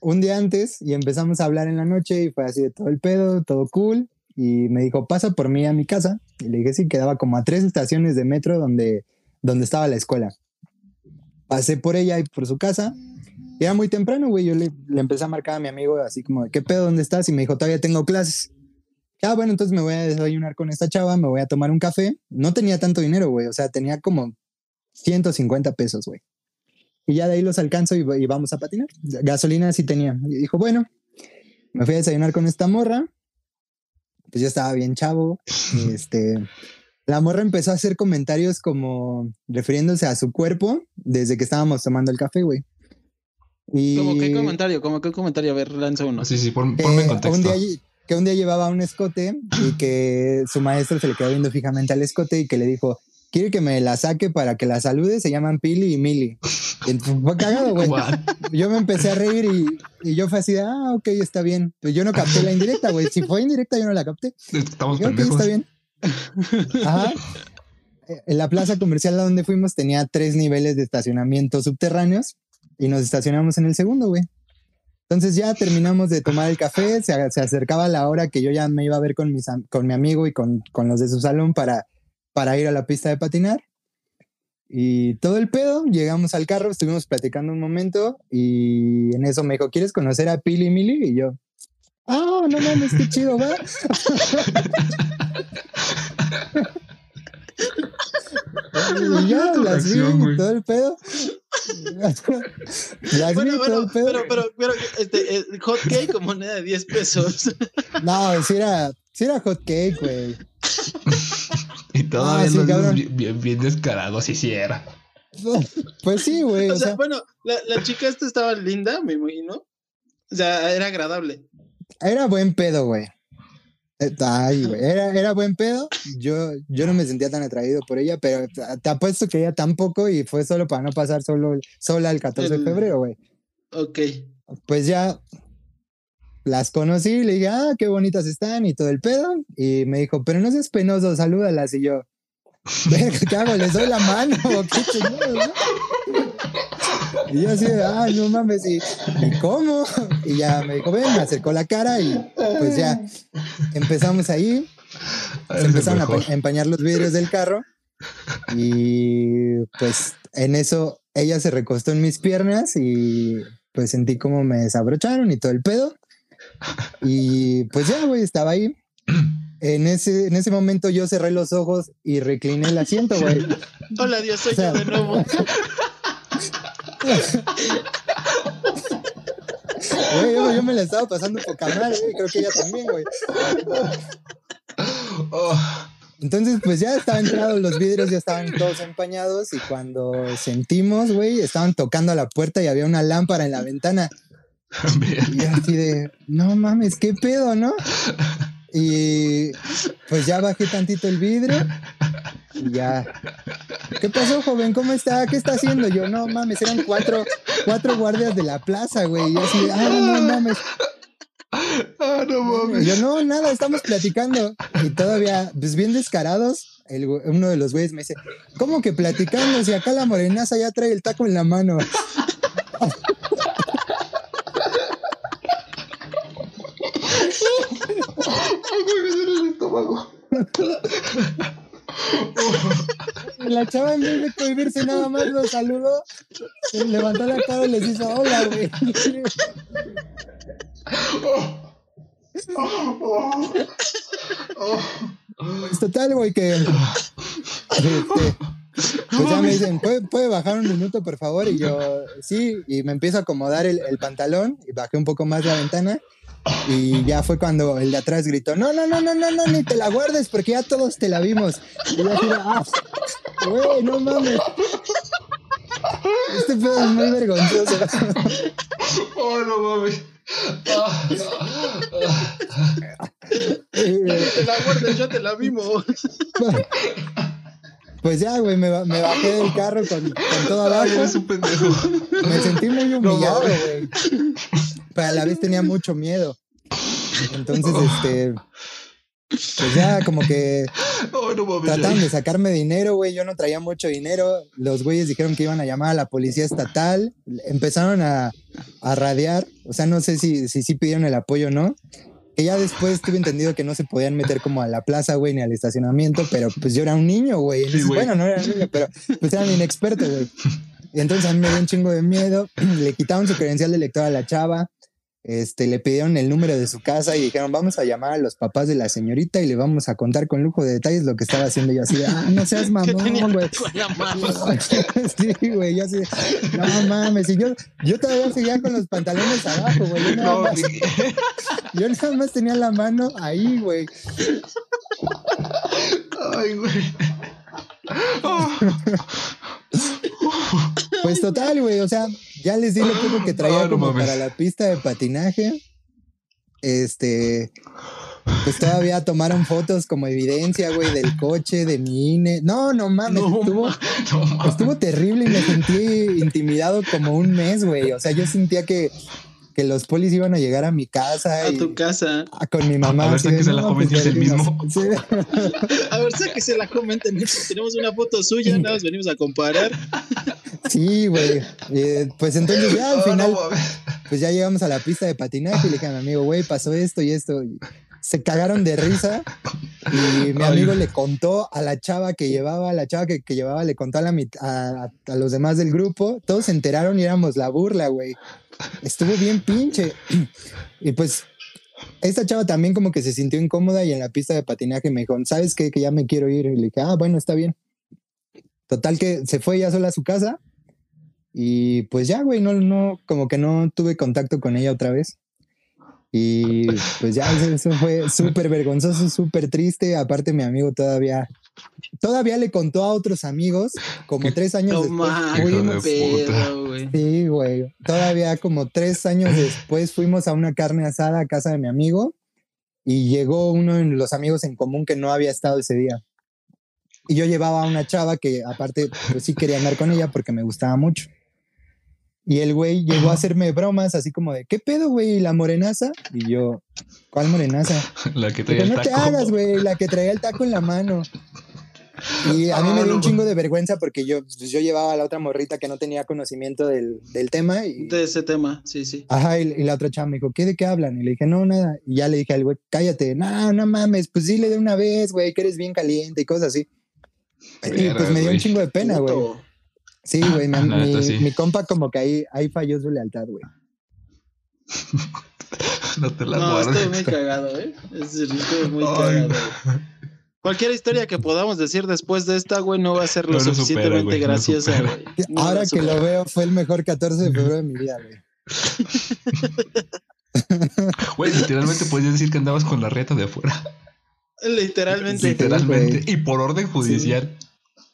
un día antes y empezamos a hablar en la noche y fue así de todo el pedo, todo cool. Y me dijo, pasa por mí a mi casa. Y le dije, sí, quedaba como a tres estaciones de metro donde, donde estaba la escuela. Pasé por ella y por su casa. Y era muy temprano, güey. Yo le, le empecé a marcar a mi amigo así como, ¿qué pedo? ¿Dónde estás? Y me dijo, todavía tengo clases. Ah, bueno, entonces me voy a desayunar con esta chava, me voy a tomar un café. No tenía tanto dinero, güey. O sea, tenía como 150 pesos, güey. Y ya de ahí los alcanzo y, y vamos a patinar. Gasolina sí tenía. Y dijo, bueno, me fui a desayunar con esta morra. Pues yo estaba bien chavo. Este, la morra empezó a hacer comentarios como refiriéndose a su cuerpo desde que estábamos tomando el café, güey. Y ¿Cómo qué comentario? ¿Cómo qué comentario? A ver, lanza uno. Sí, sí, pon- que ponme en un contexto. día, que un día llevaba un escote y que su maestro se le quedó viendo fijamente al escote y que le dijo, quiere que me la saque para que la salude, se llaman Pili y Mili. Y entonces fue cagado, güey. Yo me empecé a reír y, y yo fue así de, ah, ok, está bien. Pues yo no capté la indirecta, güey. Si fue indirecta, yo no la capté. Estamos ok, pendejos. está bien. Ajá. Eh, En la plaza comercial a donde fuimos tenía tres niveles de estacionamiento subterráneos y nos estacionamos en el segundo, güey. Entonces ya terminamos de tomar el café, se, se acercaba la hora que yo ya me iba a ver con, mis, con mi amigo y con, con los de su salón para, para ir a la pista de patinar. Y todo el pedo, llegamos al carro, estuvimos platicando un momento y en eso me dijo, ¿quieres conocer a Pili y Mili? Y yo, ah, no mames, qué chido, va. Y ya las vi güey. todo el pedo. las vi Bueno, todo bueno, el pedo. pero, pero, pero, este, eh, hot cake con moneda de 10 pesos. No, sí era, sí era hot cake, güey. Y todavía Ah, sí, los cabrón. bien, bien, bien descarado, sí, sí era. Pues sí, güey. O O sea, sea, bueno, la, la chica esta estaba linda, me imagino. O sea, era agradable. era buen pedo, güey. Eh, Ay, güey. Era, era buen pedo. Yo, yo no me sentía tan atraído por ella, pero te apuesto que ella tampoco y fue solo para no pasar solo, sola el 14 de febrero, güey. Ok. Pues ya las conocí, le dije, ah, qué bonitas están y todo el pedo. Y me dijo, pero no seas penoso, salúdalas. Y yo, verga, ¿qué hago? ¿Les doy la mano? ¿O qué chingados, no? Y yo así, ah, no mames, ¿y, ¿y cómo? Y ya me dijo, ven, me acercó la cara y pues ya empezamos ahí. Se empezaron a empañar los vidrios del carro. Y pues en eso ella se recostó en mis piernas y pues sentí como me desabrocharon y todo el pedo. Y pues ya, güey, estaba ahí. En ese, en ese momento yo cerré los ojos y recliné el asiento, güey. Hola, Dios, soy O sea- yo de nuevo. Güey, yo, yo me la estaba pasando poca madre, güey. Creo que ella también, güey. Oh, Entonces, pues ya estaban entrados los vidrios, ya estaban todos empañados y cuando sentimos, güey, estaban tocando a la puerta y había una lámpara en la ventana. Y así de, no mames, qué pedo, ¿no? Y pues ya bajé tantito el vidrio y ya. ¿Qué pasó, joven? ¿Cómo está? ¿Qué está haciendo? Yo, no mames, eran cuatro, cuatro guardias de la plaza, güey. Y así, ah, no, mames. ah, no Y mames. yo, no, nada, estamos platicando. Y todavía, pues bien descarados, el uno de los güeyes me dice, ¿cómo que platicando? Si acá la morenaza ya trae el taco en la mano. Duele el estómago. La chava en vez de nada más lo saludó, se levantó la cara y les hizo hola, güey. Pues total, güey, que este, pues ya me dicen, ¿puede, puede bajar un minuto, por favor? Y yo, sí, y me empiezo a acomodar el, el pantalón y bajé un poco más la ventana Y ya fue cuando el de atrás gritó, no, no, no, no, no, no, ni te la guardes porque ya todos te la vimos. Y yo así, ah, güey, no mames. Este pedo es muy vergonzoso. Oh, no mames. Ah, te la guardes, ya te la vimos. Pues ya, güey, me, me, bajé del carro con, con todo abajo. Ay, eres un pendejo. Me sentí muy humillado, güey. Pero a la vez tenía mucho miedo. Entonces, este. Pues ya, como que Oh, no trataron de sacarme dinero, güey. Yo no traía mucho dinero. Los güeyes dijeron que iban a llamar a la policía estatal. Empezaron a, a radiar. O sea, no sé si sí si, si pidieron el apoyo o no. Que ya después tuve entendido que no se podían meter como a la plaza, güey, ni al estacionamiento. Pero pues yo era un niño, güey. Sí, bueno, no era niño, pero pues era inexperto, güey. Y entonces a mí me dio un chingo de miedo. Le quitaron su credencial de lector a la chava. Este, le pidieron el número de su casa y dijeron, vamos a llamar a los papás de la señorita y le vamos a contar con lujo de detalles lo que estaba haciendo. Y yo así, de, ah, no seas mamón, güey. sí, güey, yo así, de, no mames. Y yo, yo todavía seguía con los pantalones abajo, güey. Yo, nada No, yo nada más tenía la mano ahí, güey. Ay, güey. Oh, Pues total, güey, o sea, ya les di lo poco que traía no como para la pista de patinaje. Este, pues todavía tomaron fotos como evidencia, güey, del coche, de mi INE. No, no mames, No estuvo, no mames. estuvo terrible y me sentí intimidado como un mes, güey. O sea, yo sentía que, que los polis iban a llegar a mi casa A y tu casa. ah, con mi mamá. A ver, sáquese la "No, joven, pues, es el verdinos". mismo. Sí. A ver, sáquese la comenten. Tenemos una foto suya, nada más venimos a comparar. Sí, güey. Eh, pues entonces ya al Oh, final, no mames. pues ya llegamos a la pista de patinaje y le dije a mi amigo, güey, pasó esto y esto. Y se cagaron de risa y mi Ay. amigo le contó a la chava que llevaba, a la chava que, que llevaba, le contó a, la, a, a- a los demás del grupo. Todos se enteraron y éramos la burla, güey. Estuvo bien pinche. Y pues esta chava también como que se sintió incómoda y en la pista de patinaje me dijo, ¿sabes qué? Que ya me quiero ir. Y le dije, ah, bueno, está bien. Total que se fue ya sola a su casa y pues ya, güey, no, no, como que no tuve contacto con ella otra vez. Y pues ya, eso, fue súper vergonzoso, súper triste. Aparte, mi amigo todavía, todavía le contó a otros amigos, como tres años No después. fuimos- de pedo. Sí, güey. Todavía como tres años después fuimos a una carne asada a casa de mi amigo y llegó uno de los amigos en común que no había estado ese día. Y yo llevaba a una chava que aparte pues sí quería andar con ella porque me gustaba mucho. Y el güey llegó a hacerme bromas así como de, ¿qué pedo, güey? ¿La morenaza? Y yo, ¿cuál morenaza? La que traía el no te taco. hagas, güey, la que traía el taco en la mano. Y a mí Ah, me dio no, un chingo de vergüenza porque yo, pues, yo llevaba a la otra morrita que no tenía conocimiento del, del tema y, De ese tema, sí, sí. ajá, y, y la otra chava me dijo, ¿qué de qué hablan? Y le dije, no, nada. Y ya le dije al güey, cállate, no, no mames, pues dile de una vez, güey, que eres bien caliente y cosas así. Y pues me dio un chingo de pena, güey. Sí, güey, mi, La neta, mi- sí. mi compa como que ahí, ahí falló su lealtad, güey. No te la No, guardes. estuvo muy cagado, ¿eh? Es decir, estuvo muy Ay, cagado. güey. Cualquier historia que podamos decir después de esta, güey, no va a ser lo No lo supera, suficientemente güey, graciosa, supera. güey. No Ahora lo que lo veo, fue el mejor 14 de febrero de mi vida, güey. Güey, literalmente podías decir que andabas con la reta de afuera. Literalmente. Literalmente. güey. Y por orden judicial.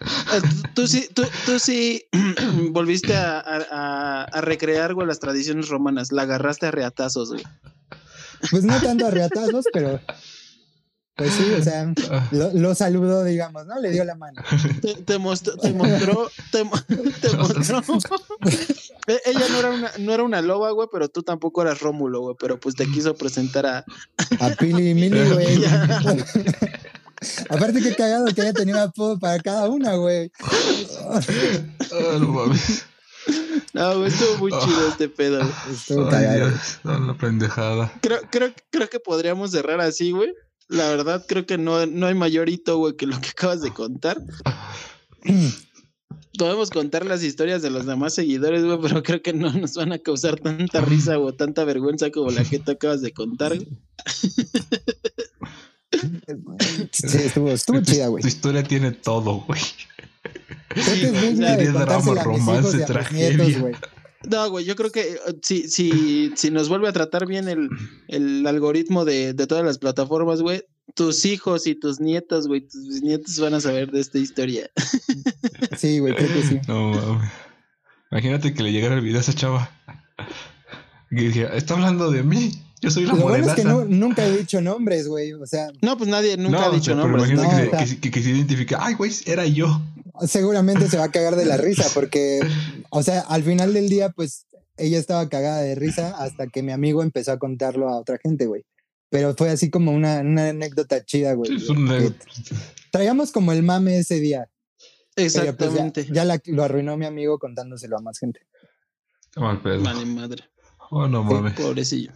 Eh, tú- Tú sí, tú, tú sí volviste a, a- a- a recrear, güey, las tradiciones romanas. La agarraste a reatazos, güey. Pues no tanto a reatazos, pero pues sí, o sea, Ah, lo, lo saludó, digamos, ¿no? Le dio la mano. Te, te mostró, te mostró, te, mo- te mostró. Ella no era una, no era una loba, güey, pero tú tampoco eras Rómulo, güey, pero pues te quiso presentar a. A Pili y Mili, güey. Aparte, qué cagado que haya tenido apodo para cada una, güey. ah, no mames. No, güey, estuvo muy chido este pedo. güey. Estuvo cagado. Dios, la pendejada. Creo, creo, creo que podríamos cerrar así, güey. La verdad, creo que no, no hay mayor hito, güey, que lo que acabas de contar. Podemos contar las historias de los demás seguidores, güey, pero creo que no nos van a causar tanta risa o tanta vergüenza como la que tú acabas de contar. güey. Sí, estuvo, estuvo chida, güey. Tu historia tiene todo, güey. Tiene drama, romance, tragedia. nietos. No, güey, yo creo que eh, si, si, si nos vuelve a tratar bien el, el algoritmo de, de todas las plataformas, güey, tus hijos y tus nietos, güey, tus nietos van a saber de esta historia. Sí, güey, creo que sí. No, mames. Imagínate que le llegara el video a esa chava. Y dijera, está hablando de mí. Yo soy la Lo bueno es que no- nunca he dicho nombres, güey. O sea, No, pues nadie nunca No, ha o dicho pero nombres. imagínate no, que, o sea- que- que- que se identifica. Ay, güey, era yo. Seguramente se va a cagar de la risa porque, o sea, al final del día, pues ella estaba cagada de risa hasta que mi amigo empezó a contarlo a otra gente, güey. Pero fue así como una, una anécdota chida, güey. Sí, es un- que Traíamos como el mame ese día. pues, ya- Exactamente. ya la- lo arruinó mi amigo contándoselo a más gente. Qué mal pedo. Vale, madre. Oh, no mames. Pobrecillo.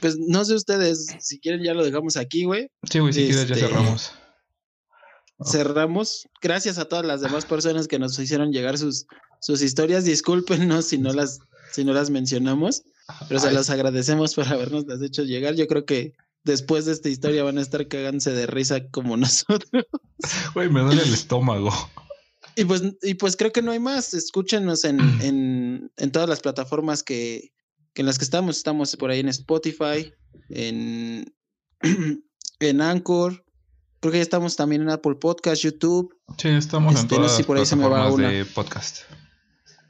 Pues no sé ustedes, si quieren ya lo dejamos aquí, güey. Sí, güey, si quieres ya Este- cerramos. Cerramos. Gracias a todas las demás personas que nos hicieron llegar sus, sus historias. Discúlpenos si no las, si no las mencionamos, pero se las agradecemos por habernos las hecho llegar. Yo creo que después de esta historia van a estar cagándose de risa como nosotros. Güey, me duele el estómago. Y pues, y pues creo que no hay más. Escúchenos en, en, en todas las plataformas que, que en las que estamos. Estamos por ahí en Spotify, en, en Anchor. Creo que ya estamos también en Apple Podcast, YouTube. Sí, estamos en Este, no todas sé si por ahí se me va una. de podcast.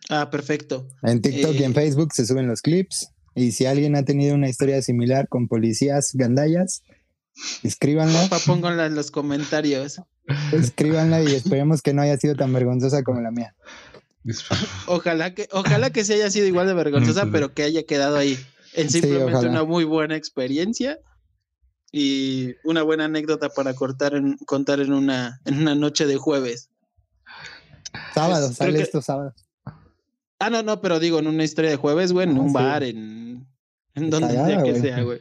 Ah, perfecto. En TikTok y en Eh. Facebook se suben los clips. Y si alguien ha tenido una historia similar con policías gandallas, escríbanla, pónganla en los comentarios. escríbanla y esperemos que no haya sido tan vergonzosa como la mía. Ojalá que, ojalá que se haya sido igual de vergonzosa, Sí. pero que haya quedado ahí. En Sí, simplemente una muy buena experiencia y una buena anécdota para cortar en- contar en una, en una noche de jueves. Sábado, sale que- esto sábado. Ah, no, no, pero digo, en una historia de jueves, güey, en Ah, un sí. bar, en, en donde sea que güey. sea, güey.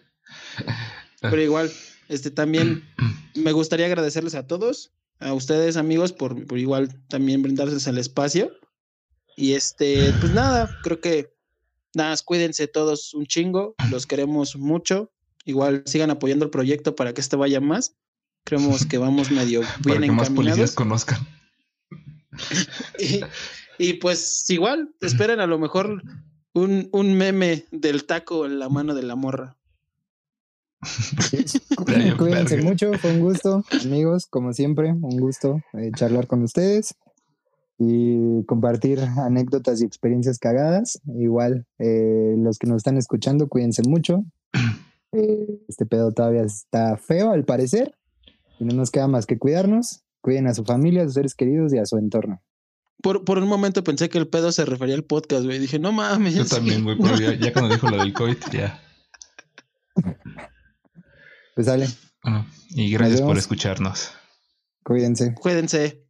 Pero igual, este también me gustaría agradecerles a todos, a ustedes, amigos, por, por igual también brindarles el espacio. Y este, pues nada, creo que nada, cuídense todos un chingo, los queremos mucho. Igual sigan apoyando el proyecto para que este vaya más. Creemos que vamos medio Para bien que más policías encaminados. conozcan. Y, y pues igual, esperen a lo mejor un, un meme del taco en la mano de la morra. Cuídense mucho, fue un gusto, amigos, como siempre, un gusto eh, charlar con ustedes y compartir anécdotas y experiencias cagadas. Igual, eh, los que nos están escuchando, cuídense mucho. Eh, este pedo todavía está feo, al parecer, y no nos queda más que cuidarnos. Cuiden a su familia, a sus seres queridos y a su entorno. Por, por un momento pensé que el pedo se refería al podcast, güey. Dije, no mames. Yo también, güey, pero ya, ya cuando dijo lo del COVID, ya. Pues sale, Bueno, y gracias por escucharnos. cuídense. Cuídense.